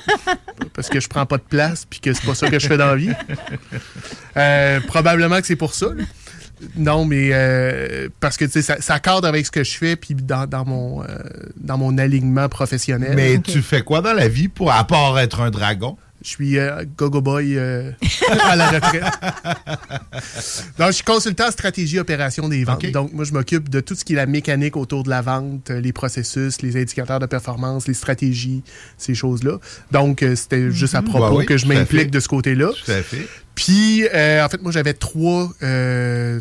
parce que je prends pas de place puis que c'est pas ça que je fais dans la vie. Euh, probablement que c'est pour ça. là. Non, mais euh, parce que tu sais, ça, ça accorde avec ce que je fais puis dans, dans mon, euh, dans mon alignement professionnel. Mais tu fais quoi dans la vie pour, à part être un dragon? Je suis euh, gogo boy euh, à la retraite. Donc, je suis consultant en stratégie opération des ventes. Donc, moi, je m'occupe de tout ce qui est la mécanique autour de la vente, les processus, les indicateurs de performance, les stratégies, ces choses-là. Donc, c'était juste à propos Bah oui, que je m'implique de ce côté-là. Tout à fait. Puis, euh, en fait, moi, j'avais trois, euh,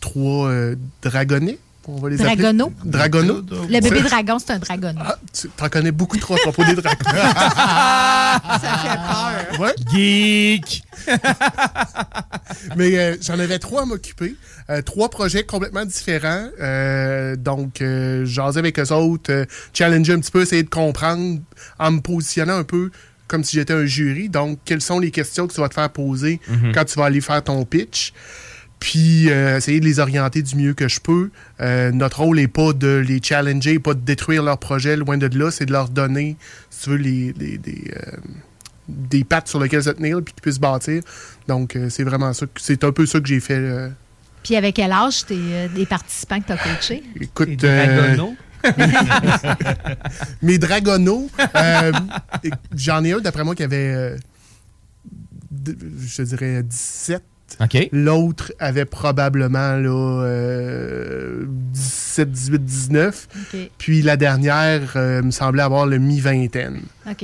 trois euh, dragonnets. On va les appeler. Dragono. Dragono. Le bébé dragon, c'est un dragon. Ah, tu t'en connais beaucoup trop à propos des dragons. Ça fait peur. Ouais. Geek! Mais euh, j'en avais trois à m'occuper. Euh, trois projets complètement différents. Euh, donc, euh, jaser avec eux autres, euh, challenger un petit peu, essayer de comprendre en me positionnant un peu comme si j'étais un jury. Donc, quelles sont les questions que tu vas te faire poser Mhm. quand tu vas aller faire ton pitch? Puis, euh, essayer de les orienter du mieux que je peux. Euh, notre rôle n'est pas de les challenger, pas de détruire leur projet, loin de là. C'est de leur donner, si tu veux, les, euh, des pattes sur lesquelles se tenir puis qu'ils puissent bâtir. Donc, euh, c'est vraiment ça. C'est un peu ça que j'ai fait. euh, Puis avec quel âge t'es, euh, des participants que tu as coachés? écoute. Et? Mes dragonos, euh, et- j'en ai un d'après moi qui avait, euh, je te dirais, 17. OK. L'autre avait probablement là, euh, 17, 18, 19. OK. Puis la dernière euh, me semblait avoir le mi-vingtaine.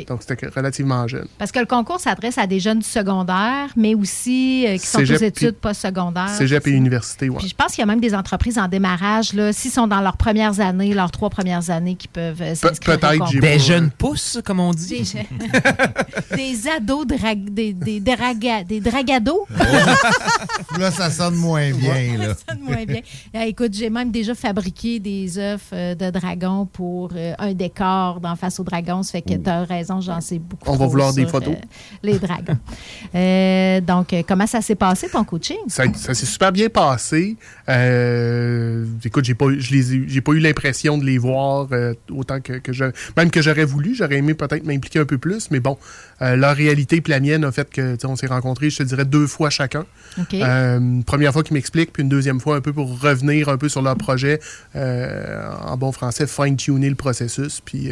Donc c'était relativement jeune. Parce que le concours s'adresse à des jeunes du secondaire, mais aussi euh, qui sont Cégep aux études postsecondaires. Cégep et université, ouais. Puis je pense qu'il y a même des entreprises en démarrage, là, s'ils sont dans leurs premières années, leurs trois premières années, qui peuvent euh, s'inscrire. au peut-être, Des pas- jeunes pousses, comme on dit. Des, je- des ados, drag- des, des, draga- des dragados. Là, ça sonne moins bien. Là. Ça sonne moins bien. Euh, écoute, j'ai même déjà fabriqué des œufs euh, de dragon pour euh, un décor d'en face aux dragons. Ça fait que tu as raison, j'en sais beaucoup. On va vouloir des photos. euh, les dragons. Euh, donc, euh, comment ça s'est passé, ton coaching? Ça, ça s'est super bien passé. Euh, écoute, j'ai pas, j'ai pas eu l'impression de les voir autant que, que je, même que j'aurais voulu. J'aurais aimé peut-être m'impliquer un peu plus, mais bon, leur réalité et la mienne a fait que, on s'est rencontrés, je te dirais, deux fois chacun. Une première fois qu'ils m'expliquent, puis une deuxième fois un peu pour revenir un peu sur leur projet, en bon français, fine-tuner le processus, puis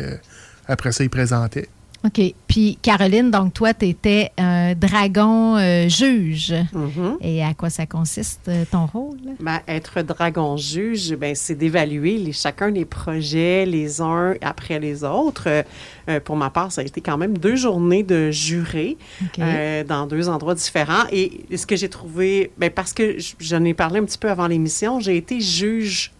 après ça, ils présentaient. OK. Puis, Caroline, donc toi, tu étais un dragon euh, juge. Et à quoi ça consiste, euh, ton rôle? Ben, être dragon juge, ben, c'est d'évaluer les, chacun des projets, les uns après les autres. Euh, pour ma part, ça a été quand même deux journées de juré euh, dans deux endroits différents. Et ce que j'ai trouvé, ben, parce que j'en ai parlé un petit peu avant l'émission, j'ai été juge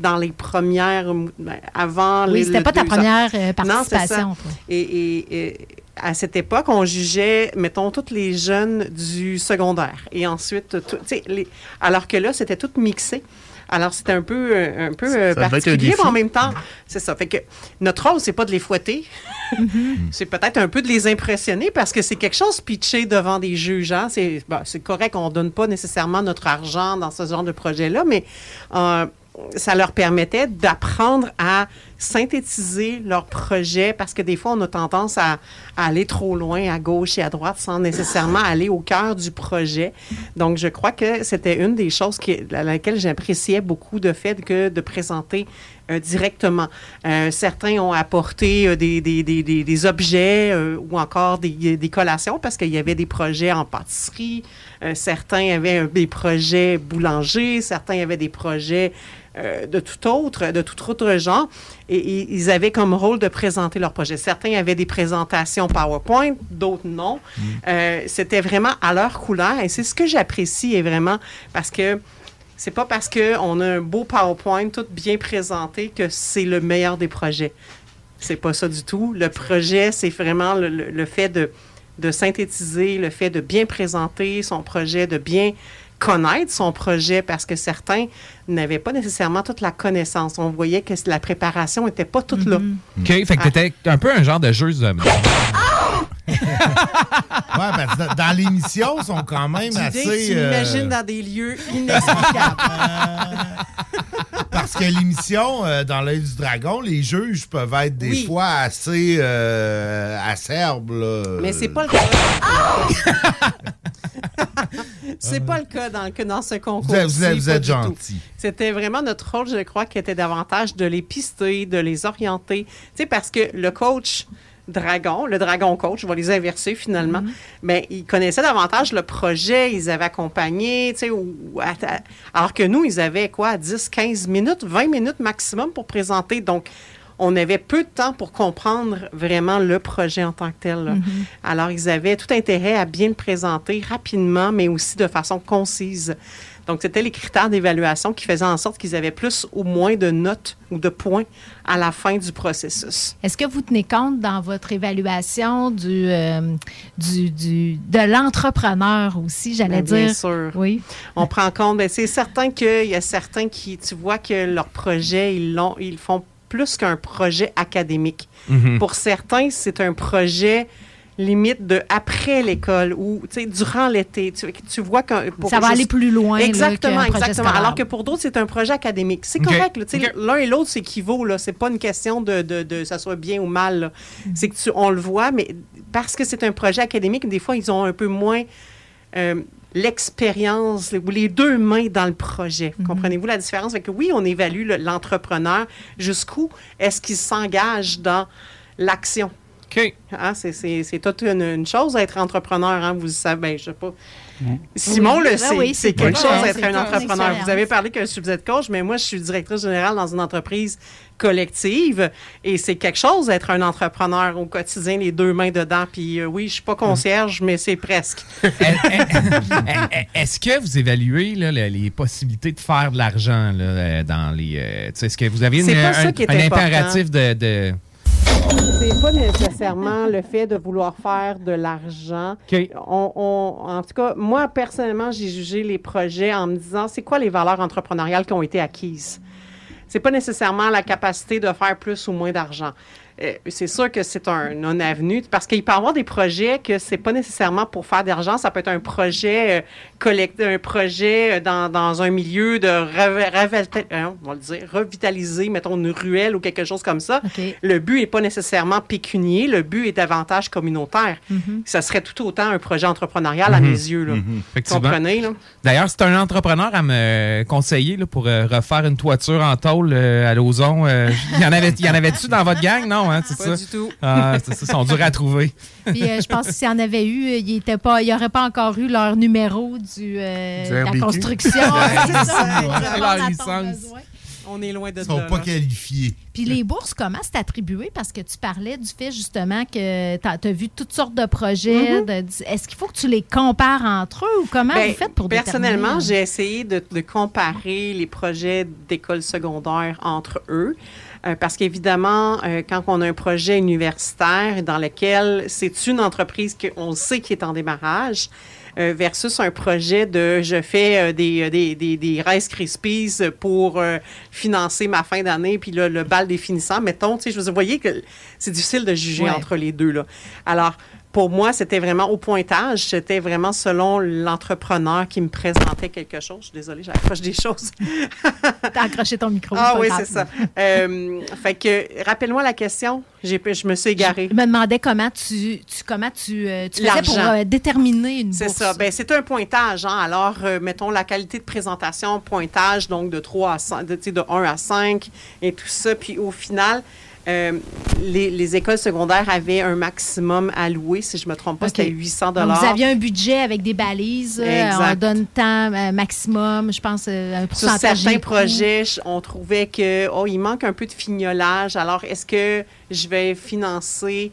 dans les premières, ben, avant Oui, les. c'était le pas ta première euh, Non, c'est ça. participation. Et, et- et à cette époque, on jugeait, mettons, tous les jeunes du secondaire. Et ensuite, tout- tu sais, les- alors que là, c'était tout mixé. Alors, c'était un peu, euh, un peu euh, Ça devait être un particulier, mais en même temps, c'est ça. Fait que notre rôle, c'est pas de les fouetter. c'est peut-être un peu de les impressionner parce que c'est quelque chose pitché devant des juges. hein. C'est bon, correct, on donne pas nécessairement notre argent dans ce genre de projet-là, mais euh, ça leur permettait d'apprendre à synthétiser leur projet parce que des fois, on a tendance à, à aller trop loin à gauche et à droite sans nécessairement aller au cœur du projet. Donc, je crois que c'était une des choses qui, à laquelle j'appréciais beaucoup de fait que de présenter euh, directement. Euh, certains ont apporté euh, des, des, des, des, objets ou encore des, des collations parce qu'il y avait des projets en pâtisserie. Certains avaient des projets boulangers. Certains avaient des projets euh, de tout autre, de tout autre genre. Et, et ils avaient comme rôle de présenter leur projet. Certains avaient des présentations PowerPoint, d'autres non. Euh, C'était vraiment à leur couleur. Et c'est ce que j'apprécie vraiment parce que c'est pas parce qu'on a un beau PowerPoint tout bien présenté que c'est le meilleur des projets. C'est pas ça du tout. Le projet, c'est vraiment le, le- le fait de, de synthétiser, le fait de bien présenter son projet, de bien connaître son projet parce que certains n'avaient pas nécessairement toute la connaissance. On voyait que la préparation n'était pas toute là. OK, fait que t'étais un peu un genre de jeu de... Ouais, parce que dans- l'émission, ils sont quand même Tu dis assez. que tu euh, m'imagines dans des lieux inexplicables. Parce que l'émission, euh, dans l'œil du dragon, les juges peuvent être des Oui. fois assez euh, acerbes. là. Mais c'est pas le cas. c'est pas le cas dans, que dans ce concours. Vous êtes- vous êtes- vous êtes gentil. C'était vraiment notre rôle, je crois, qui était davantage de les pister, de les orienter. Tu sais, parce que le coach dragon, le dragon coach, je vais les inverser finalement, mais ils connaissaient davantage le projet, ils avaient accompagné, tu sais, ou- alors que nous, ils avaient quoi, 10, 15 minutes, 20 minutes maximum pour présenter. Donc, on avait peu de temps pour comprendre vraiment le projet en tant que tel. Mhm. Alors, ils avaient tout intérêt à bien le présenter rapidement, mais aussi de façon concise. Donc, c'était les critères d'évaluation qui faisaient en sorte qu'ils avaient plus ou moins de notes ou de points à la fin du processus. Est-ce que vous tenez compte dans votre évaluation du, euh, du, du- de l'entrepreneur aussi, j'allais Ben, bien dire? sûr. Oui. On prend compte, ben, c'est certain qu'il y a certains qui, tu vois que leur projet, ils, l'ont, ils font plus qu'un projet académique. Mhm. Pour certains, c'est un projet limite de après l'école ou tu sais durant l'été tu, tu vois que pour Ça va aller plus loin, exactement exactement scolaire. alors que pour d'autres c'est un projet académique c'est correct là, tu sais, OK. l'un et l'autre s'équivaut c'est pas une question de, de, de ça soit bien ou mal là. c'est que tu, on le voit mais parce que c'est un projet académique des fois ils ont un peu moins euh, l'expérience ou les deux mains dans le projet. Comprenez-vous la différence? Fait que oui, on évalue le- l'entrepreneur jusqu'où est-ce qu'il s'engage dans l'action. Hein, c'est, c'est, c'est toute une, une chose être entrepreneur, hein, vous savez, ben, je sais pas. Simon Oui. le Ben sait, oui, c'est c'est quelque chose d'être un entrepreneur. Vous avez parlé que je- vous êtes coach, mais moi, je suis directrice générale dans une entreprise collective et c'est quelque chose d'être un entrepreneur au quotidien, les deux mains dedans. Puis euh, oui, je suis pas concierge, mais c'est presque. Est-ce que vous évaluez là, les, possibilités de faire de l'argent là, euh, dans les. euh, Est-ce que vous avez une- C'est pas ça un, qui est un important. impératif de. de- C'est pas nécessairement le fait de vouloir faire de l'argent. On, on- en tout cas, moi, personnellement, j'ai jugé les projets en me disant, c'est quoi les valeurs entrepreneuriales qui ont été acquises? C'est pas nécessairement la capacité de faire plus ou moins d'argent. Euh, c'est sûr que c'est un non-avenu parce qu'il peut y avoir des projets que c'est pas nécessairement pour faire d'argent. Ça peut être un projet euh, collect- un projet euh, dans, dans un milieu de on va le dire, revitaliser, mettons, une ruelle ou quelque chose comme ça. Le but n'est pas nécessairement pécunier. Le but est davantage communautaire. Ça serait tout autant un projet entrepreneurial à Mhm. mes yeux. Là. Mhm. Effectivement. Comprenez? Là? D'ailleurs, c'est un entrepreneur à me conseiller là, pour euh, refaire une toiture en tôle euh, à l'ozon. Euh, Il y en avait, il y en avait-tu dans votre gang? Non, hein, c'est Pas ça? du tout. Ah, c'est ça, ils sont durs à trouver. Puis euh, je pense que s'il y en avait eu, euh, il était pas, il aurait pas encore eu leur numéro du, euh, Du de la construction. C'est ça, ouais, leur licence. besoin. On est loin de Ils sont là, pas là. qualifiés. Puis les bourses, comment c'est attribué? Parce que tu parlais du fait justement que tu as, vu toutes sortes de projets. Mhm. de- Est-ce qu'il faut que tu les compares entre eux ou comment Ben, vous faites pour Personnellement, j'ai essayé de, de comparer les projets d'école secondaire entre eux. Euh, parce qu'évidemment, euh, quand on a un projet universitaire dans lequel c'est une entreprise qu'on sait qui est en démarrage, euh, versus un projet de je fais euh, des, des, des, des Rice Krispies pour financer ma fin d'année, puis là, le bal des finissants, mettons, tu sais, je vous voyez que c'est difficile de juger Ouais. entre les deux. Là. Alors, pour moi, c'était vraiment au pointage. C'était vraiment selon l'entrepreneur qui me présentait quelque chose. Je suis désolée, j'accroche des choses. T'as accroché ton micro. ah oui, c'est ça. Euh, fait que, rappelle-moi la question. J'ai, je me suis égarée. Je me demandais comment tu, tu- comment tu, euh, tu faisais pour euh, déterminer une C'est bourse. ça. Ben, c'est un pointage. Hein? Alors, mettons la qualité de présentation, pointage, donc de 3 à 5, de, de 1 à 5 et tout ça. Puis au final, euh, les, les écoles secondaires avaient un maximum alloué, si je ne me trompe pas, OK. c'était 800 Donc, vous aviez un budget avec des balises. euh, on donne temps euh, maximum, je pense, euh, un Sur certains projets, je- on trouvait que oh, il manque un peu de fignolage. Alors, est-ce que je vais financer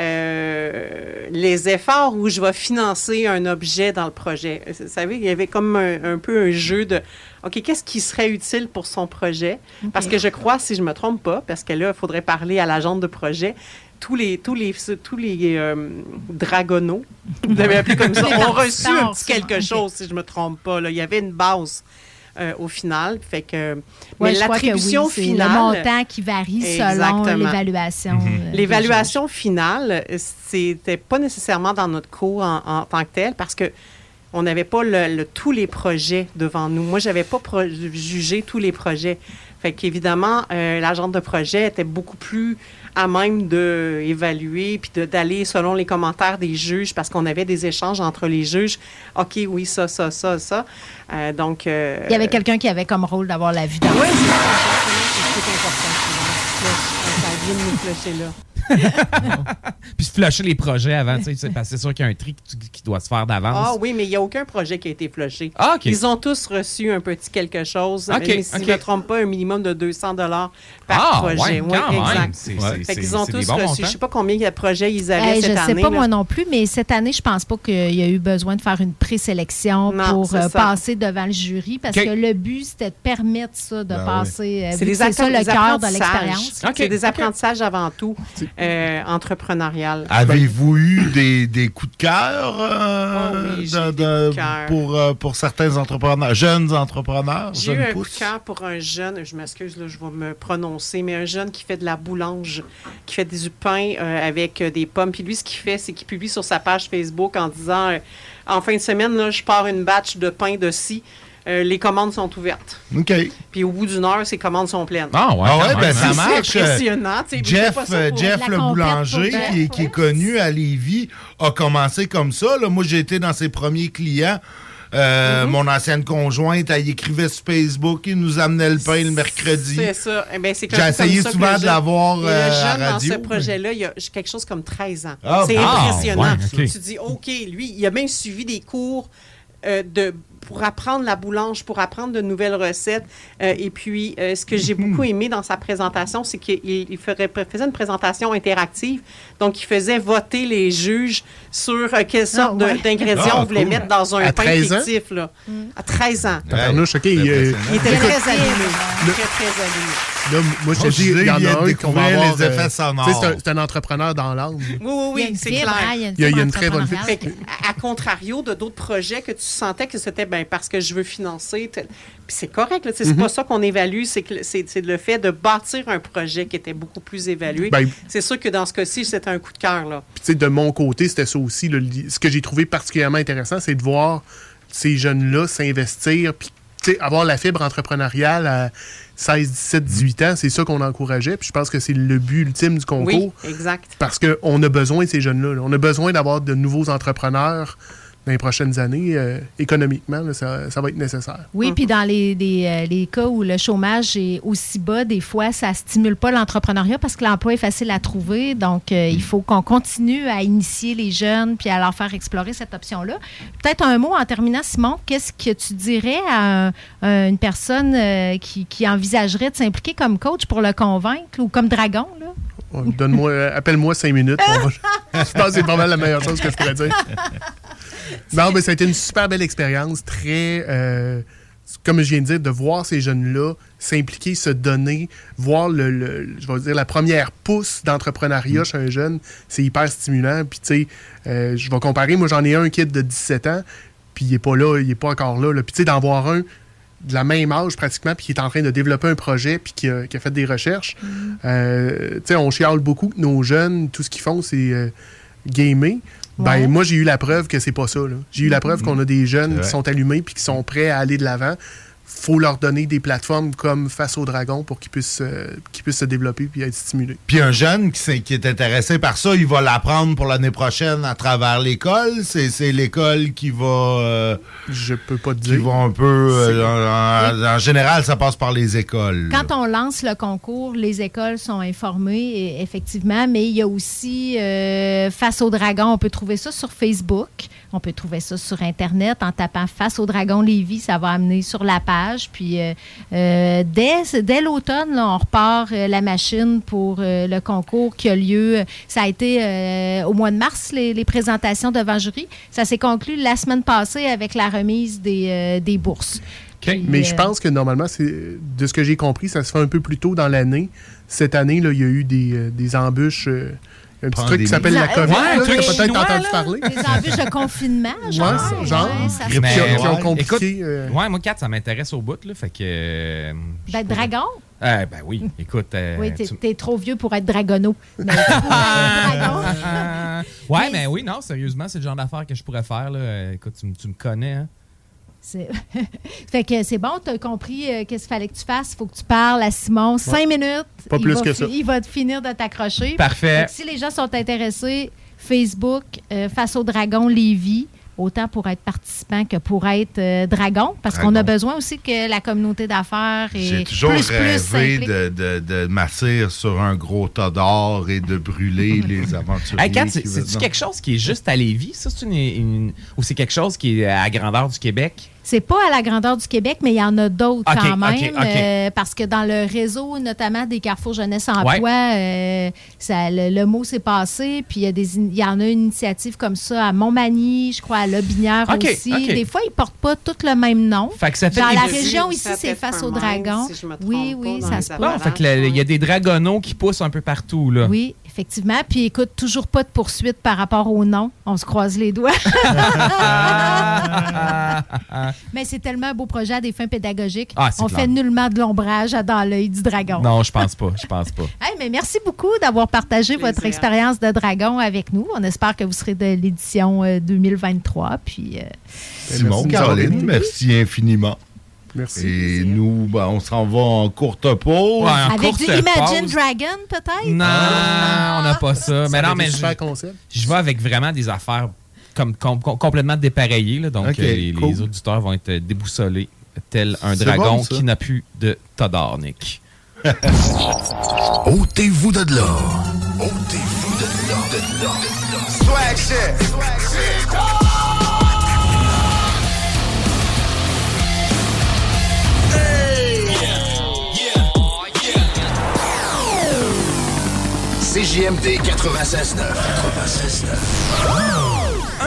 euh, les efforts où je vais financer un objet dans le projet? Vous savez, il y avait comme un, un peu un jeu de, OK, qu'est-ce qui serait utile pour son projet? Parce que je crois, si je me trompe pas, parce que là, il faudrait parler à l'agente de projet, tous les, tous les, tous les euh, dragonaux, vous l'avez appelé comme ça, ont reçu un petit quelque chose, si je me trompe pas. là. Il y avait une base. euh, au final, fait que Ouais, mais l'attribution oui, finale, le montant qui varie selon l'évaluation. euh, des L'évaluation finale, c'était pas nécessairement dans notre cours en, en tant que tel parce que on n'avait pas le, le- tous les projets devant nous. Moi, j'avais pas jugé tous les projets. Fait qu'évidemment, euh, l'agente de projet était beaucoup plus à même d'évaluer puis d'aller selon les commentaires des juges parce qu'on avait des échanges entre les juges. OK, oui, ça, ça, ça, ça. Euh, donc. euh, Il y avait quelqu'un qui avait comme rôle d'avoir la vue dans Oui, c'est c'est important. souvent. Ça vient de nous flusher là. Puis se flusher les projets avant, tu sais, parce que c'est sûr qu'il y a un tri qui, qui doit se faire d'avance. Ah oui, mais il n'y a aucun projet qui a été flushé. Ah, OK. Ils ont tous reçu un petit quelque chose. OK, mais si OK. je ne me trompe pas, un minimum de 200 dollars par Ah, projet. ouais, Oui, quand même. exact. C'est- Fait qu'ils ont tous reçu. montants. Je ne sais pas combien de projets ils avaient Hey, cette je année. sais pas là. moi non plus, mais cette année, je pense pas qu'il y a eu besoin de faire une présélection Non, pour euh, passer devant le jury parce que le but, c'était de permettre ça, de Ben passer. euh, C'est des c'est ça le cœur de l'expérience. C'est des apprentissages avant tout, euh, entrepreneurial. Avez-vous eu des, des coups de cœur euh, oui, de- de- de pour, pour certains entrepreneurs, jeunes entrepreneurs, J'ai eu un coup de cœur pour un jeune, je m'excuse, je vais me prononcer, mais un jeune qui fait de la boulange, qui fait du pain euh, avec euh, des pommes. Puis lui, ce qu'il fait, c'est qu'il publie sur sa page Facebook en disant euh, En fin de semaine, là, je pars une batch de pain de scie. Euh, les commandes sont ouvertes. OK. Puis au bout d'une heure, ces commandes sont pleines. Ah ouais, Ah ouais, ben ça marche. C'est impressionnant. Jeff, pas ça euh, pour- Jeff le boulanger, qui, est- qui est connu à Lévis, a commencé comme ça. là. Moi, j'ai été dans ses premiers clients. Euh, Mon ancienne conjointe, elle écrivait sur Facebook, il nous amenait le pain le mercredi. C'est ça. Eh ben, c'est J'ai comme- essayé comme ça que souvent de l'avoir, euh, Le à jeune, radio, dans ce mais- projet-là, il a quelque chose comme 13 ans. Ah, c'est impressionnant. Ah, ouais, ok. Tu dis, OK, lui, il a même suivi des cours euh, de pour apprendre la boulange, pour apprendre de nouvelles recettes. Euh, et puis, euh, ce que j'ai beaucoup aimé dans sa présentation, c'est qu'il il ferait- faisait une présentation interactive. Donc, il faisait voter les juges sur euh, quelle sorte de- ouais. d'ingrédients Ah, on voulait cool. mettre dans un À pain 13 ans? fictif. Là. À 13 ans. Tabarnouche, OK. il, euh, Il était très allumé. Très, très allumé. Là, moi, je te dis, il y en a un qu'on va avoir... les effets euh, sonores. tu sais, C'est un, entrepreneur dans l'âme. Oui, oui, oui, c'est clair. hein, il y a une très bonne à, à contrario de d'autres projets que tu sentais que c'était ben, parce que je veux financer. Puis c'est correct, là, tu sais, c'est Mhm. pas ça qu'on évalue, c'est que c'est c'est le fait de bâtir un projet qui était beaucoup plus évalué. Ben- c'est sûr que dans ce cas-ci, c'était un coup de cœur. là. Puis, tu sais, de mon côté, c'était ça aussi. ce que j'ai trouvé particulièrement intéressant, c'est de voir ces jeunes-là s'investir, puis tu sais, avoir la fibre entrepreneuriale à 16, 17, 18 ans. C'est ça qu'on encourageait. Puis je pense que c'est le but ultime du concours. Oui, exact. Parce qu'on a besoin de ces jeunes-là. là. On a besoin d'avoir de nouveaux entrepreneurs dans les prochaines années. euh, économiquement, là, ça, ça va être nécessaire. Oui, puis dans les, euh, les cas où le chômage est aussi bas, des fois, ça stimule pas l'entrepreneuriat parce que l'emploi est facile à trouver. Donc, euh, il faut qu'on continue à initier les jeunes puis à leur faire explorer cette option-là. Peut-être un mot en terminant, Simon. Qu'est-ce que tu dirais à un- à une personne euh, qui, qui envisagerait de s'impliquer comme coach pour le convaincre ou comme dragon? Là? Oh, Donne-moi, appelle-moi cinq minutes. je pense que c'est pas mal la meilleure chose que je pourrais dire. Non, mais ça a été une super belle expérience, très, euh, comme je viens de dire, de voir ces jeunes-là s'impliquer, se donner, voir le, le- je vais dire la première pousse d'entrepreneuriat chez un jeune, c'est hyper stimulant. Puis tu sais, euh, je vais comparer, moi j'en ai un kid de 17 ans, puis il est pas là, il est pas encore là. là. Puis tu sais, d'en voir un de la même âge pratiquement, puis qui est en train de développer un projet, puis qui a, qui a fait des recherches. Euh, tu sais, on chiale beaucoup que nos jeunes, tout ce qu'ils font, c'est euh, gamer. Ben, Ouais. moi, j'ai eu la preuve que c'est pas ça. là. J'ai eu la preuve qu'on a des jeunes qui sont allumés puis qui sont prêts à aller de l'avant. Faut leur donner des plateformes comme Face au Dragon pour qu'ils puissent, euh, qu'ils puissent se développer puis être stimulés. Puis un jeune qui, qui est intéressé par ça, il va l'apprendre pour l'année prochaine à travers l'école. C'est, c'est l'école qui va. euh, Je peux pas te Qui dire. va un peu. euh, en, en- en général, ça passe par les écoles. Quand on lance le concours, les écoles sont informées, effectivement, mais il y a aussi euh, Face au Dragon. On peut trouver ça sur Facebook. On peut trouver ça sur Internet en tapant Face au Dragon Lévis. Ça va amener sur la page Puis euh, euh, dès, dès l'automne, on repart euh, la machine pour euh, le concours qui a lieu. Ça a été euh, au mois de mars, les, les présentations devant jury. Ça s'est conclu la semaine passée avec la remise des, euh, des bourses. Puis, Mais euh, je pense que normalement, c'est de ce que j'ai compris, ça se fait un peu plus tôt dans l'année. Cette année, là, il y a eu des, des embûches. euh, un petit truc qui s'appelle la Ouais, COVID, un là, truc que peut-être entendu parler. Des embûches de confinement, genre. Ouais, genre. Ouais, Qui ont- compliqué. euh, ouais, moi, 4, ça m'intéresse au bout, là. Fait que. euh, Ben, dragon? euh, ben oui, écoute. euh, Oui, t'es tu- trop vieux pour être dragono. Mais tu pourrais être dragon. Ouais, mais oui, non, sérieusement, c'est le genre d'affaire que je pourrais faire, là. Écoute, tu, tu me connais, hein. C'est- fait que c'est bon, tu as compris euh, qu'est-ce qu'il fallait que tu fasses? Il faut que tu parles à Simon. Cinq minutes. Pas il plus va que fi- ça. Il va te finir de t'accrocher. Parfait. Si les gens sont intéressés, Facebook, euh, Face au Dragon Lévis, autant pour être participant que pour être euh, dragon, parce qu'on a besoin aussi que la communauté d'affaires et J'ai toujours plus, rêvé de, de, de m'asseoir sur un gros tas d'or et de brûler les aventuriers. Hey, c'est-tu quelque chose qui est juste à Lévis, ça? C'est une, une- Ou c'est quelque chose qui est à grandeur du Québec? C'est pas à la grandeur du Québec, mais il y en a d'autres quand même. Euh, parce que dans le réseau, notamment des Carrefour Jeunesse Emploi, euh, ça, le, le mot s'est passé. Puis il y, a des in- il y en a une initiative comme ça à Montmagny, je crois, à Lobinière aussi. Des fois, ils portent pas tous le même nom. Fait que ça fait dans la région ici, c'est face un au monde, dragon. si je me trompe oui, oui, ça se peut. Bon, fait que le- il y a des dragonnaux qui poussent un peu partout, là. Oui, effectivement. Puis écoute, toujours pas de poursuite par rapport au nom. On se croise les doigts. Mais c'est tellement un beau projet à des fins pédagogiques. Ah, On clair. fait nullement de l'ombrage à dans l'œil du dragon. Non, je pense pas, je pense pas. Hey, mais merci beaucoup d'avoir partagé Plaisir. votre expérience de dragon avec nous. On espère que vous serez de l'édition euh, 2023. Puis, euh, Simon, Merci, Caroline. merci infiniment. Merci. Et nous, ben, on s'en va en courte pause. Ouais, en avec courte du Imagine pause. Dragon, peut-être? Non, on n'a pas ça. Mais non, mais je, vais avec vraiment des affaires comme, com- com- complètement dépareillées. là. donc, euh, les, cool. les auditeurs vont être déboussolés, tel un dragon bon, qui n'a plus de Todornik. Ôtez-vous de là. Ôtez-vous de là, de là, de là. Swag shit. Swag shit. CJMD 96.9. 96.9.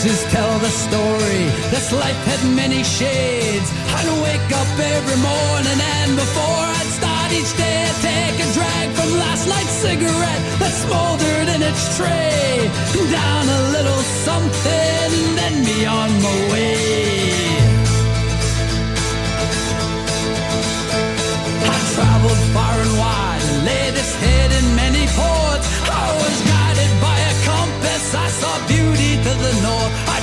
Pictures tell the story. This life had many shades. I'd wake up every morning and before I'd start each day, I'd take a drag from last night's cigarette that smoldered in its tray. Down a little something, then be on my way. I traveled far and wide laid its head in many ports. I was guided by a compass. I saw beauty to the north.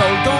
首都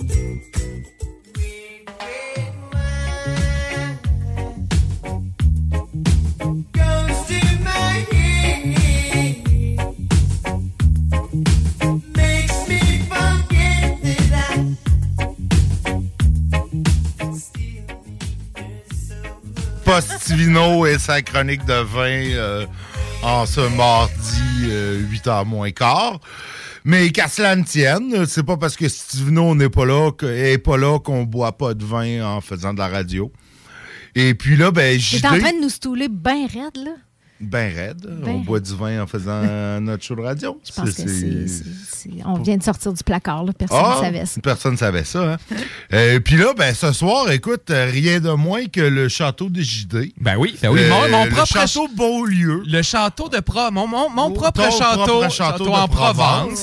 Postivino et sa chronique de vin euh, en ce mardi 8h moins quart. Mais qu'à cela ne tienne, c'est pas parce que Stivino n'est pas là que- est pas là qu'on boit pas de vin en faisant de la radio. Et puis là, ben, JD, en train de nous stouler bien raide, là. Ben raide, Ben on boit du vin en faisant notre show de radio. Je pense que c'est- c'est- c'est- On vient de sortir du placard, là. Personne Ah, ne savait ça. Personne ne savait ça. Hein? Euh, Puis là, ben, ce soir, écoute, euh, rien de moins que le château de JD. Ben oui, ben oui, mon, mon le propre château Beaulieu. Le château de Pro, mon, mon, mon propre ton château, propre château, château de en Provence,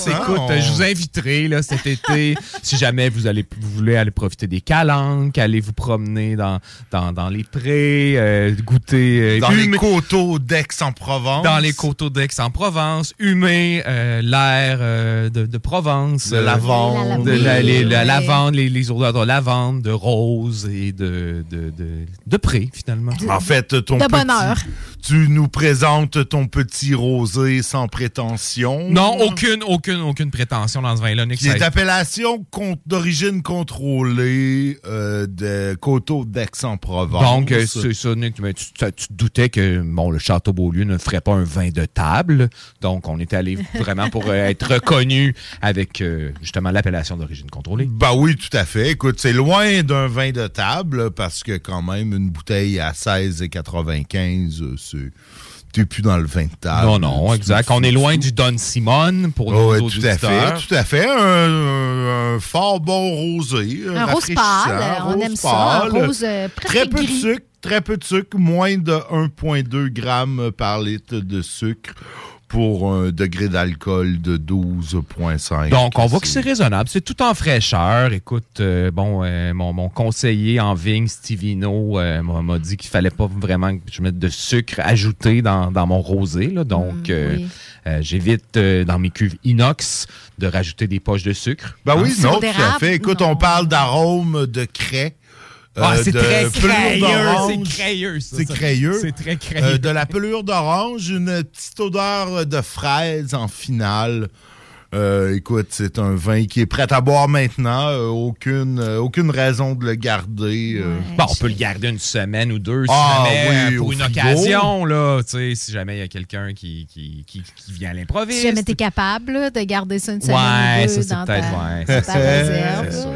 Provence. hein, Écoute, on- je vous inviterai là, cet été, si jamais vous allez vous voulez aller profiter des calanques, aller vous promener dans, dans, dans les prés, euh, goûter euh, Dans les coteaux d'Aix-en-Provence. dans les coteaux d'Aix-en-Provence, humer euh, l'air euh, de, de Provence, De euh, lavande. de la, les- la Oui. lavande, les, les odeurs de lavande, de rose et de de, de, de pré finalement. En fait, ton De petit- bonheur. Tu nous présentes ton petit rosé sans prétention. Non, aucune, aucune, aucune prétention dans ce vin-là. Nick. Qui est appellation d'origine contrôlée euh, de coteaux d'Aix-en-Provence. Donc, euh, c'est ça, Nick, mais tu, tu- tu te doutais que bon, le Château Beaulieu ne ferait pas un vin de table. Donc, on est allé vraiment pour euh, être reconnu avec euh, justement l'appellation d'origine contrôlée. Ben oui, tout à fait. Écoute, c'est loin d'un vin de table parce que quand même, une bouteille à 16,95, euh, c'est... T'es plus dans le vin de table. non, non, exact. On est loin du Don Simone pour nos Oui, autres tout à fait, tout à fait. Un, fort bon rosé. Un rose pâle, on rose aime ça, un rose, euh, presque Très peu de sucre, très peu de sucre, moins de 1,2 grammes par litre de sucre pour un degré d'alcool de 12,5. Donc, on voit que c'est raisonnable. C'est tout en fraîcheur. Écoute, euh, bon, euh, mon, mon conseiller en vigne, Stevino, euh, m'a dit qu'il fallait pas vraiment que je mette de sucre ajouté dans, dans mon rosé. là. Donc, oui. euh, j'évite euh, dans mes cuves inox de rajouter des poches de sucre. Ben oui, Hein? non, tout à fait. Écoute, on parle d'arôme de craie. Ah, euh, c'est très crayeux, c'est crayeux, C'est crayeux. C'est très crayeux. Euh, de la pelure d'orange, une petite odeur de fraise en finale. Euh, écoute, c'est un vin qui est prêt à boire maintenant. Euh, aucune, euh, aucune raison de le garder. euh. Bon, on peut le garder une semaine ou deux si Ah, jamais, oui, euh, pour une frigo. occasion, là, tu sais, si jamais il y a quelqu'un qui, qui, qui, qui vient à l'improviste. Si jamais t'es capable là, de garder ça une semaine Ouais, ou deux ça, dans ta, ouais, ta réserve.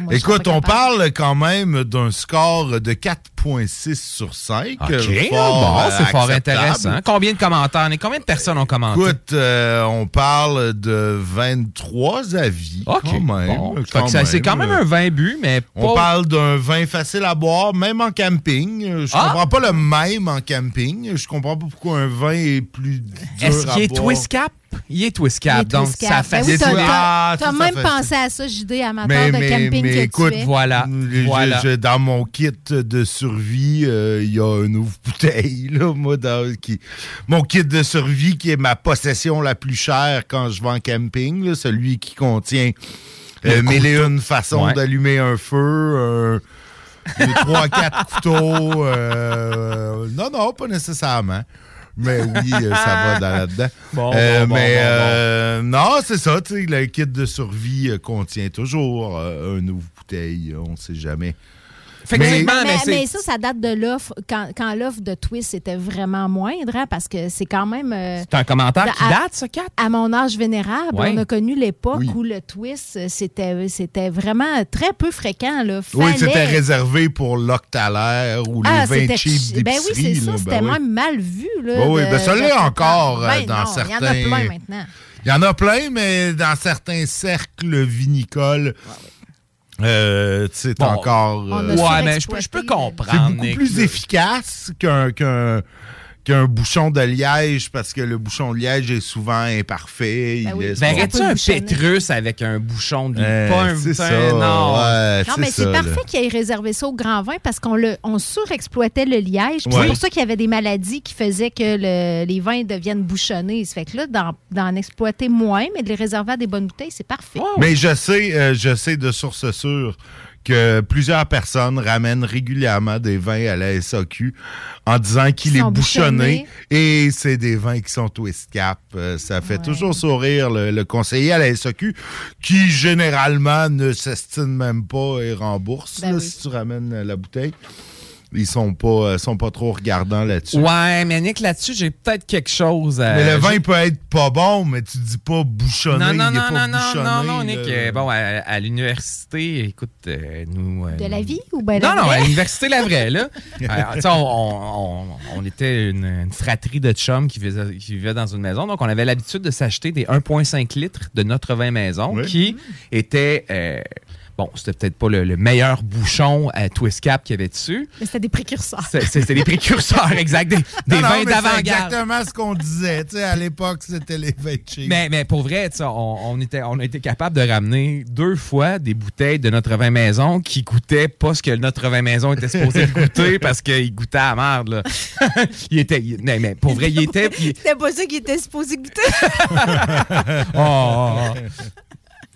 Moi, Écoute, on capable. parle quand même d'un score de 4,6 sur 5. OK, euh, bon, fort, euh, c'est fort intéressant. Combien de commentaires? Combien de personnes ont commenté? Écoute, euh, on parle de 23 avis OK, quand même. bon. Quand ça- c'est quand même un vin bu, mais On pas- parle d'un vin facile à boire, même en camping. Je Ah! comprends pas le même en camping. Je comprends pas pourquoi un vin est plus dur Est-ce qu'il est boire. twist cap? Il est twist Il est cap, donc ça cap. Ben oui, t'as- Ah, même fait. pensé à ça, JD, amateur Mais, de mais, camping mais que écoute, tu es. Voilà, voilà. je- dans mon kit de survie, euh, il y a une ouvre-bouteille, là, moi, dans- qui, mon kit de survie qui est ma possession la plus chère quand je vais en camping, là, celui qui contient euh, Le mille et une façons Ouais. d'allumer un feu, des trois, quatre couteaux. euh, non, non, pas nécessairement. Mais oui, euh, ça va dans- là-dedans. Bon, Euh, bon, mais bon, euh, non, c'est ça. Le kit de survie contient toujours une ouvre-bouteille. On ne sait jamais. Effectivement, Mais, mais c'est- mais ça, ça date de l'offre, quand, quand l'offre de Twist était vraiment moindre, hein, parce que c'est quand même... euh, C'est un commentaire qui à- date, ça, Kat? À mon âge vénérable, Ouais. on a connu l'époque Oui. où le Twist, euh, c'était c'était vraiment très peu fréquent. Là. Oui, c'était réservé pour l'octalaire ou Ah, les vins c'était cheap chi- Ben oui, c'est ça, là, c'était ben oui. même mal vu. Là, Ben oui, ben ça l'est encore, euh, Ben dans non, Il y en a certains- plein maintenant. Il y en a plein, mais dans certains cercles vinicoles, Euh, tu sais, Bon, encore. euh, Ouais, mais je peux- je peux comprendre, C'est beaucoup Nick, plus là. efficace qu'un qu'un qu'un bouchon de liège parce que le bouchon de liège est souvent imparfait. il laisse pas- Verrais-tu un pétrus avec un bouchon de Euh, pas un c'est un- ça, Non. ouais, Non, mais c'est parfait qu'il ait réservé ça au grand vin parce qu'on le, on surexploitait le liège. Ouais. C'est pour ça qu'il y avait des maladies qui faisaient que le- les vins deviennent bouchonnés. Ça fait que là, d'en, d'en exploiter moins, mais de les réserver à des bonnes bouteilles, c'est parfait. Mais je sais, euh, je sais de source sûre que plusieurs personnes ramènent régulièrement des vins à la SAQ en disant qu'il est bouchonné et c'est des vins qui sont twist cap. Euh, ça fait toujours sourire le, le conseiller à la SAQ qui généralement ne s'estime même pas et rembourse Ben là, si tu ramènes la bouteille. Ils sont pas, euh, sont pas trop regardants là-dessus. Ouais, mais Nick, là-dessus, j'ai peut-être quelque chose à. Mais le vin peut être pas bon, mais tu dis pas bouchonné. Non, non, il est non, pas non, non, bouchonné, non, non. Nick. euh, bon, à, à l'université, écoute, euh, nous. euh, De la vie ou ben Non, la non, vraie? à l'université La Vraie, là. Euh, tu sais, on, on- on- on était une, une fratrie de chums qui, vivaient- qui vivaient dans une maison. Donc, on avait l'habitude de s'acheter des 1,5 litres de notre vin maison qui étaient. Euh, bon, c'était peut-être pas le, le meilleur bouchon à twist cap qu'il y avait dessus. Mais c'était des précurseurs. C'était des précurseurs, exact. Des, des Non, non, vins d'avant-garde. exactement ce qu'on disait. Tu sais, à l'époque, c'était les vins cheap. Mais, mais pour vrai, on, on était, on a été capable de ramener deux fois des bouteilles de notre vin maison qui goûtaient pas ce que notre vin maison était supposé goûter parce qu'il goûtait à la merde. Là. il était, il- non, mais pour vrai, il était. il- C'était pas ça qu'il était supposé goûter. Oh, oh, oh.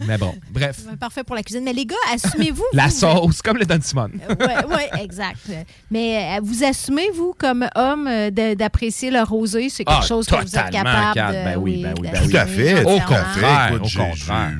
Mais bon, bref. Parfait pour la cuisine. Mais les gars, assumez-vous. La vous, sauce, comme le Don Simon. Oui, ouais, exact. Mais euh, vous assumez, vous, comme homme, euh, d'apprécier le rosé? C'est quelque Ah, chose que vous êtes capable de... Ben oui, ben oui, ben d'assumer Tout à fait. Au contraire. au contraire.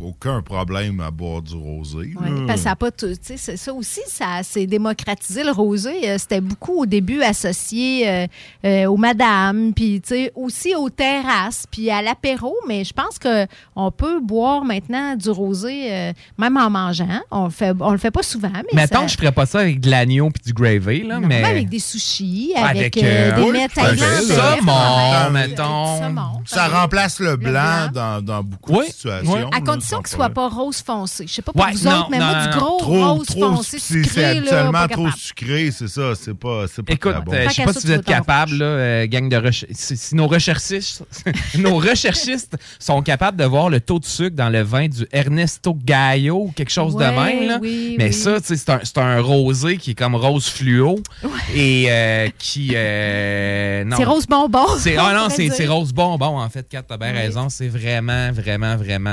Aucun problème à boire du rosé. Ouais, parce que ça a pas tout- tu sais, c'est- ça aussi, ça s'est démocratisé le rosé. Euh, C'était beaucoup au début associé euh, euh, aux madames, puis tu sais, aussi aux terrasses, puis à l'apéro. Mais je pense que on peut boire maintenant du rosé, euh, même en mangeant. On le fait, on le fait pas souvent, mais Mettons ça- que je ferais pas ça avec de l'agneau puis du gravy, là, non, mais. avec des sushis, Avec, avec, des oui, mets thaïlandais, mettons. Ça remplace le blanc, Dans, dans beaucoup de situations. oui. À sans qu'il soit problème. pas rose foncé. Je sais pas pour Ouais, vous non, autres, mais non, moi, du non. gros Trop, rose trop, foncé c'est c'est sucré, là, habituellement pas trop capable. sucré, c'est ça. C'est pas, c'est pas Écoute, très bon. euh, je sais pas si vous êtes capable, là, euh, gang de recherchistes. Si, si nos recherchistes, nos recherchistes sont capables de voir le taux de sucre dans le vin du Ernesto Gallo ou quelque chose de même, là. oui, mais oui. ça, tu sais, c'est un, c'est un rosé qui est comme rose fluo et euh, qui. euh, non. C'est rose bonbon. C'est, ah on non, c'est, c'est rose bonbon, en fait, Kat, t'as bien Oui. raison. C'est vraiment, vraiment, vraiment.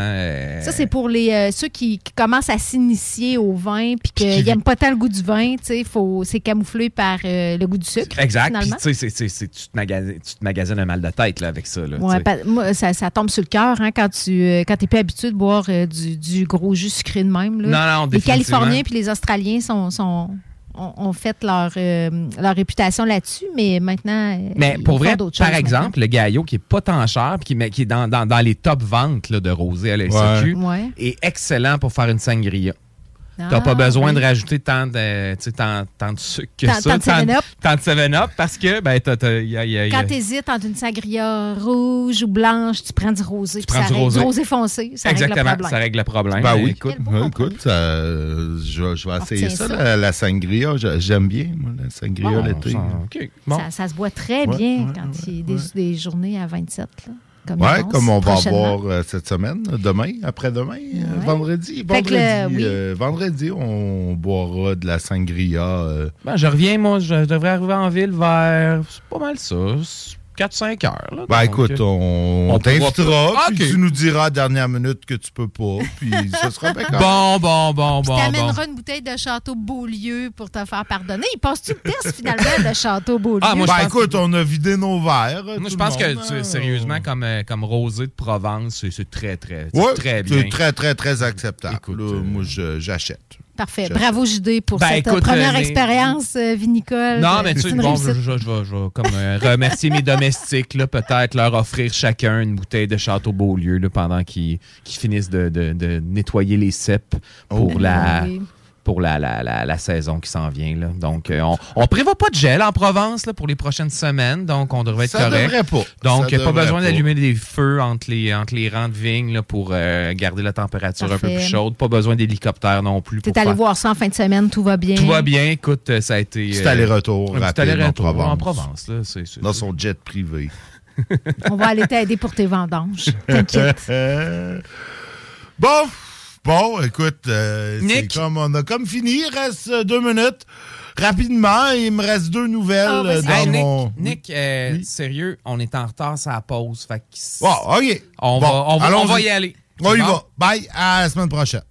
Ça, c'est pour les, euh, ceux qui, qui commencent à s'initier au vin puis qu'ils n'aiment pas tant le goût du vin. tu sais, faut- C'est camouflé par euh, le goût du sucre. Exact. Puis, tu sais, tu, te magasines, un mal de tête là, avec ça. Là, Ouais, pa- moi, ça, ça tombe sur le cœur hein, quand tu euh, quand t'es plus habitué de boire du, du gros jus sucré de même. là. Non, non, Les. Californiens puis les Australiens sont, sont, ont, ont fait leur, euh, leur réputation là-dessus, mais maintenant. euh, Mais ils pour font vrai, par choses exemple, le Gaillot qui est pas tant cher, puis qui, mais qui est dans, dans, dans les top ventes là, de rosé à la SAQ, Ouais. Ouais. est excellent pour faire une sangria. Ah, T'as pas besoin oui. de rajouter tant de, tu tant, tant de sucre que Tant- ça. tant de 7-Up. tant de 7-Up parce que, ben, t'as, t'as- y a- y a- y a- Quand tu hésites entre une sangria rouge ou blanche, tu prends du rosé. puis prends ça du rosé. foncé, ça règle le Exactement, ça règle le problème. Ben oui. Écoute, Ouais, écoute, ça, euh, je, je vais essayer ça, ça. La, la sangria. J'aime bien, moi, la sangria Bon, l'été. ça- OK. Bon. Ça, ça se boit très Ouais, bien ouais, quand il y a des, des journées à 27. Là, comme Ouais, comme on va avoir euh, cette semaine, demain, après-demain, euh, vendredi. Vendredi, le- oui. euh, vendredi, on boira de la sangria. euh, Ben, je reviens, moi, je devrais arriver en ville vers, c'est pas mal ça, 4-5 heures. Là, Ben Donc, écoute, on, on on t'invitera, pourra- puis Ok. tu nous diras à la dernière minute que tu peux pas, puis ce sera bien. Bon, bon, bon, Puis bon, bon. t'amèneras une bouteille de Château Beaulieu pour te faire pardonner. Il passe-tu le test finalement de Château Beaulieu? Ah, moi, je ben pense écoute, on a vidé nos verres. Moi, je pense que, tu- hein. sérieusement, comme, euh, comme rosé de Provence, c'est- très, très, Ouais, très bien. c'est très, très, très acceptable. Là, moi, je- j'achète. Parfait. Bravo, JD, pour Ben, cette écoute, première euh, expérience euh, vinicole. Non, mais tu sais, bon, je, réussite. je- je vais- comme euh, remercier mes domestiques, peut-être leur offrir chacun une bouteille de Château Beaulieu là, pendant qu'ils finissent de, de- de nettoyer les cèpes pour Oh. la Oui. Pour la, la, la, la saison qui s'en vient. Là. Donc, euh, on, on prévoit pas de gel en Provence là, pour les prochaines semaines, donc on devrait être Ça correct. devrait pas. Donc, Ça pas besoin d'allumer des feux entre les, entre les rangs de vignes là, pour euh, garder la température un peu plus chaude. Pas besoin d'hélicoptère non plus. T'es pour allé faire- voir ça en fin de semaine, tout va bien? Tout va bien. Écoute, euh, ça a été... Petit euh, aller-retour rapide aller-retour en Provence. en Provence. là, c'est- c'est- Dans son jet privé. On va aller t'aider pour tes vendanges. T'inquiète. bon, bon, écoute, euh, c'est Nick? comme, on a comme fini. Il reste euh, deux minutes. Rapidement, il me reste deux nouvelles Ah, euh, dans Hey, Nick, mon... Nick, euh, sérieux, on est en retard sur la pause. Fait que Bon, OK. On, Bon, va, on, va, on allons-y. va y aller. On y va. Bye, à la semaine prochaine.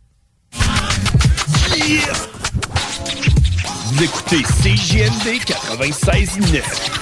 Vous écoutez CJMD 96.9.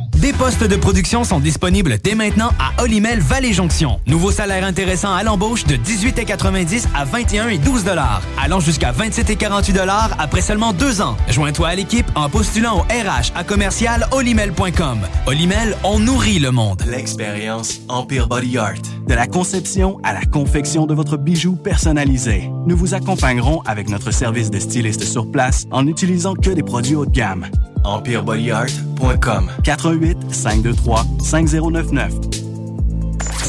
Des postes de production sont disponibles dès maintenant à Olimel Valley Jonction. Nouveau salaire intéressant à l'embauche de 18,90 à 21 et 12 dollars, allant jusqu'à 27 et 48 dollars après seulement deux ans. Joins-toi à l'équipe en postulant au RH à commercial olimel.com. Olimel, on nourrit le monde. L'expérience Empire Body Art. De la conception à la confection de votre bijou personnalisé. Nous vous accompagnerons avec notre service de styliste sur place en n'utilisant que des produits haut de gamme. EmpireBodyArt.com 88 523 5099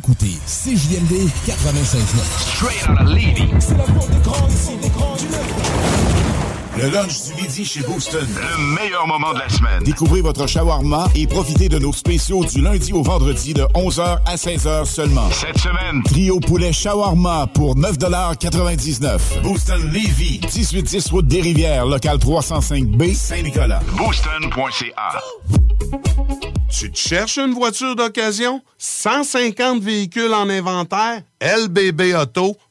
Écoutez CJMD 96.9. Straight out of Levy. Le lunch du midi chez Booston. Le meilleur moment de la semaine. Découvrez votre shawarma et profitez de nos spéciaux du lundi au vendredi de 11h à 16h seulement. Cette semaine, Trio poulet shawarma pour 9,99 Booston Levy, 1810 route des Rivières, local 305B, Saint-Nicolas. booston.ca. Tu te cherches une voiture d'occasion? 150 véhicules en inventaire? lbbauto.com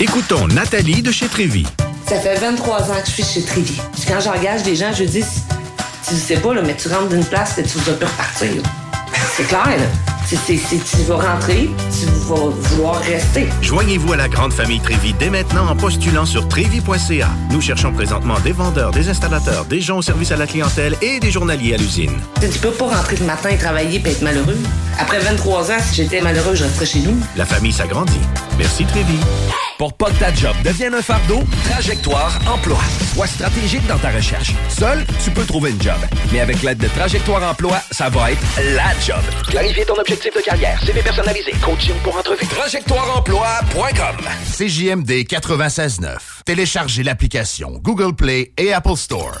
Écoutons Nathalie de chez Trévy. Ça fait 23 ans que je suis chez. Puis quand j'engage des gens, je dis, tu sais pas, là, mais tu rentres d'une place et tu vas plus repartir. C'est clair, là. C'est- tu vas rentrer, tu vas vouloir rester. Joignez-vous à la grande famille Trévy dès maintenant en postulant sur trévy.ca. Nous cherchons présentement des vendeurs, des installateurs, des gens au service à la clientèle et des journaliers à l'usine. Tu peux pas rentrer le matin et travailler et être malheureux. Après 23 ans, si j'étais malheureux, je resterais chez nous. La famille s'agrandit. Merci Trévy. Pour pas que ta job devienne un fardeau, Trajectoire Emploi. Sois stratégique dans ta recherche. Seul, tu peux trouver une job. Mais avec l'aide de Trajectoire Emploi, ça va être la job. Clarifier ton objectif de carrière, CV personnalisé, coaching pour entrevue. TrajectoireEmploi.com CJMD 96.9. Téléchargez l'application Google Play et Apple Store.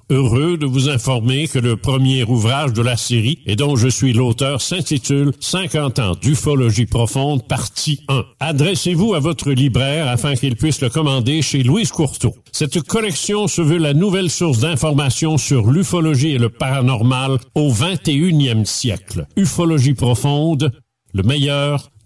Heureux de vous informer que le premier ouvrage de la série et dont je suis l'auteur s'intitule 50 ans d'ufologie profonde partie 1. Adressez-vous à votre libraire afin qu'il puisse le commander chez Louise Courteau. Cette collection se veut la nouvelle source d'information sur l'ufologie et le paranormal au 21e siècle. Ufologie profonde, le meilleur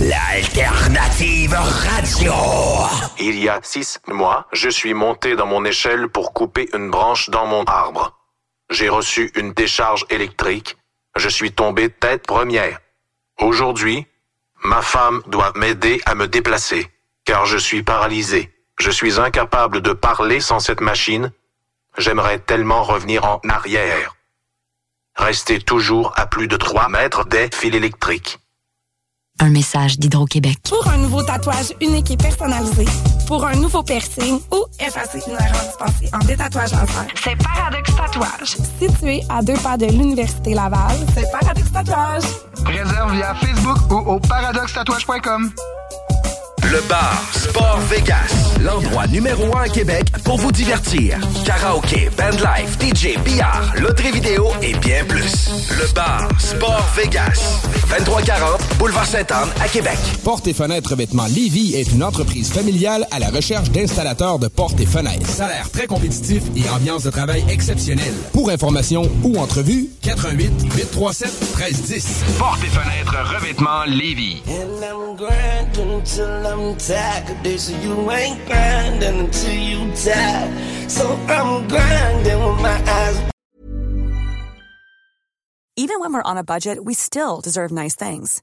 L'alternative radio. Il y a six mois, je suis monté dans mon échelle pour couper une branche dans mon arbre. J'ai reçu une décharge électrique. Je suis tombé tête première. Aujourd'hui, ma femme doit m'aider à me déplacer, car je suis paralysé. Je suis incapable de parler sans cette machine. J'aimerais tellement revenir en arrière. Rester toujours à plus de 3 mètres des fils électriques. Un message d'Hydro-Québec. Pour un nouveau tatouage unique et personnalisé, pour un nouveau piercing ou effacer une erreur dispensée en détatouage laser, c'est Paradox Tatouage. Situé à deux pas de l'Université Laval, c'est Paradox Tatouage. Réserve via Facebook ou au paradoxtatouage.com. Le bar Sport Vegas, l'endroit numéro un à Québec pour vous divertir. Karaoke, bandlife, DJ, billard, loterie vidéo et bien plus. Le bar Sport Vegas, 2340 Boulevard Sainte-Anne à Québec. Portes et fenêtres revêtements Lévis est une entreprise familiale à la recherche d'installateurs de portes et fenêtres. Salaire très compétitif et ambiance de travail exceptionnelle. Pour information ou entrevue, 88 837 1310. Portes et fenêtres revêtements Lévis. And I'm grinding until I'm tired. They say you ain't grinding until you tired. So I'm grinding with my eyes. Even when we're on a budget, we still deserve nice things.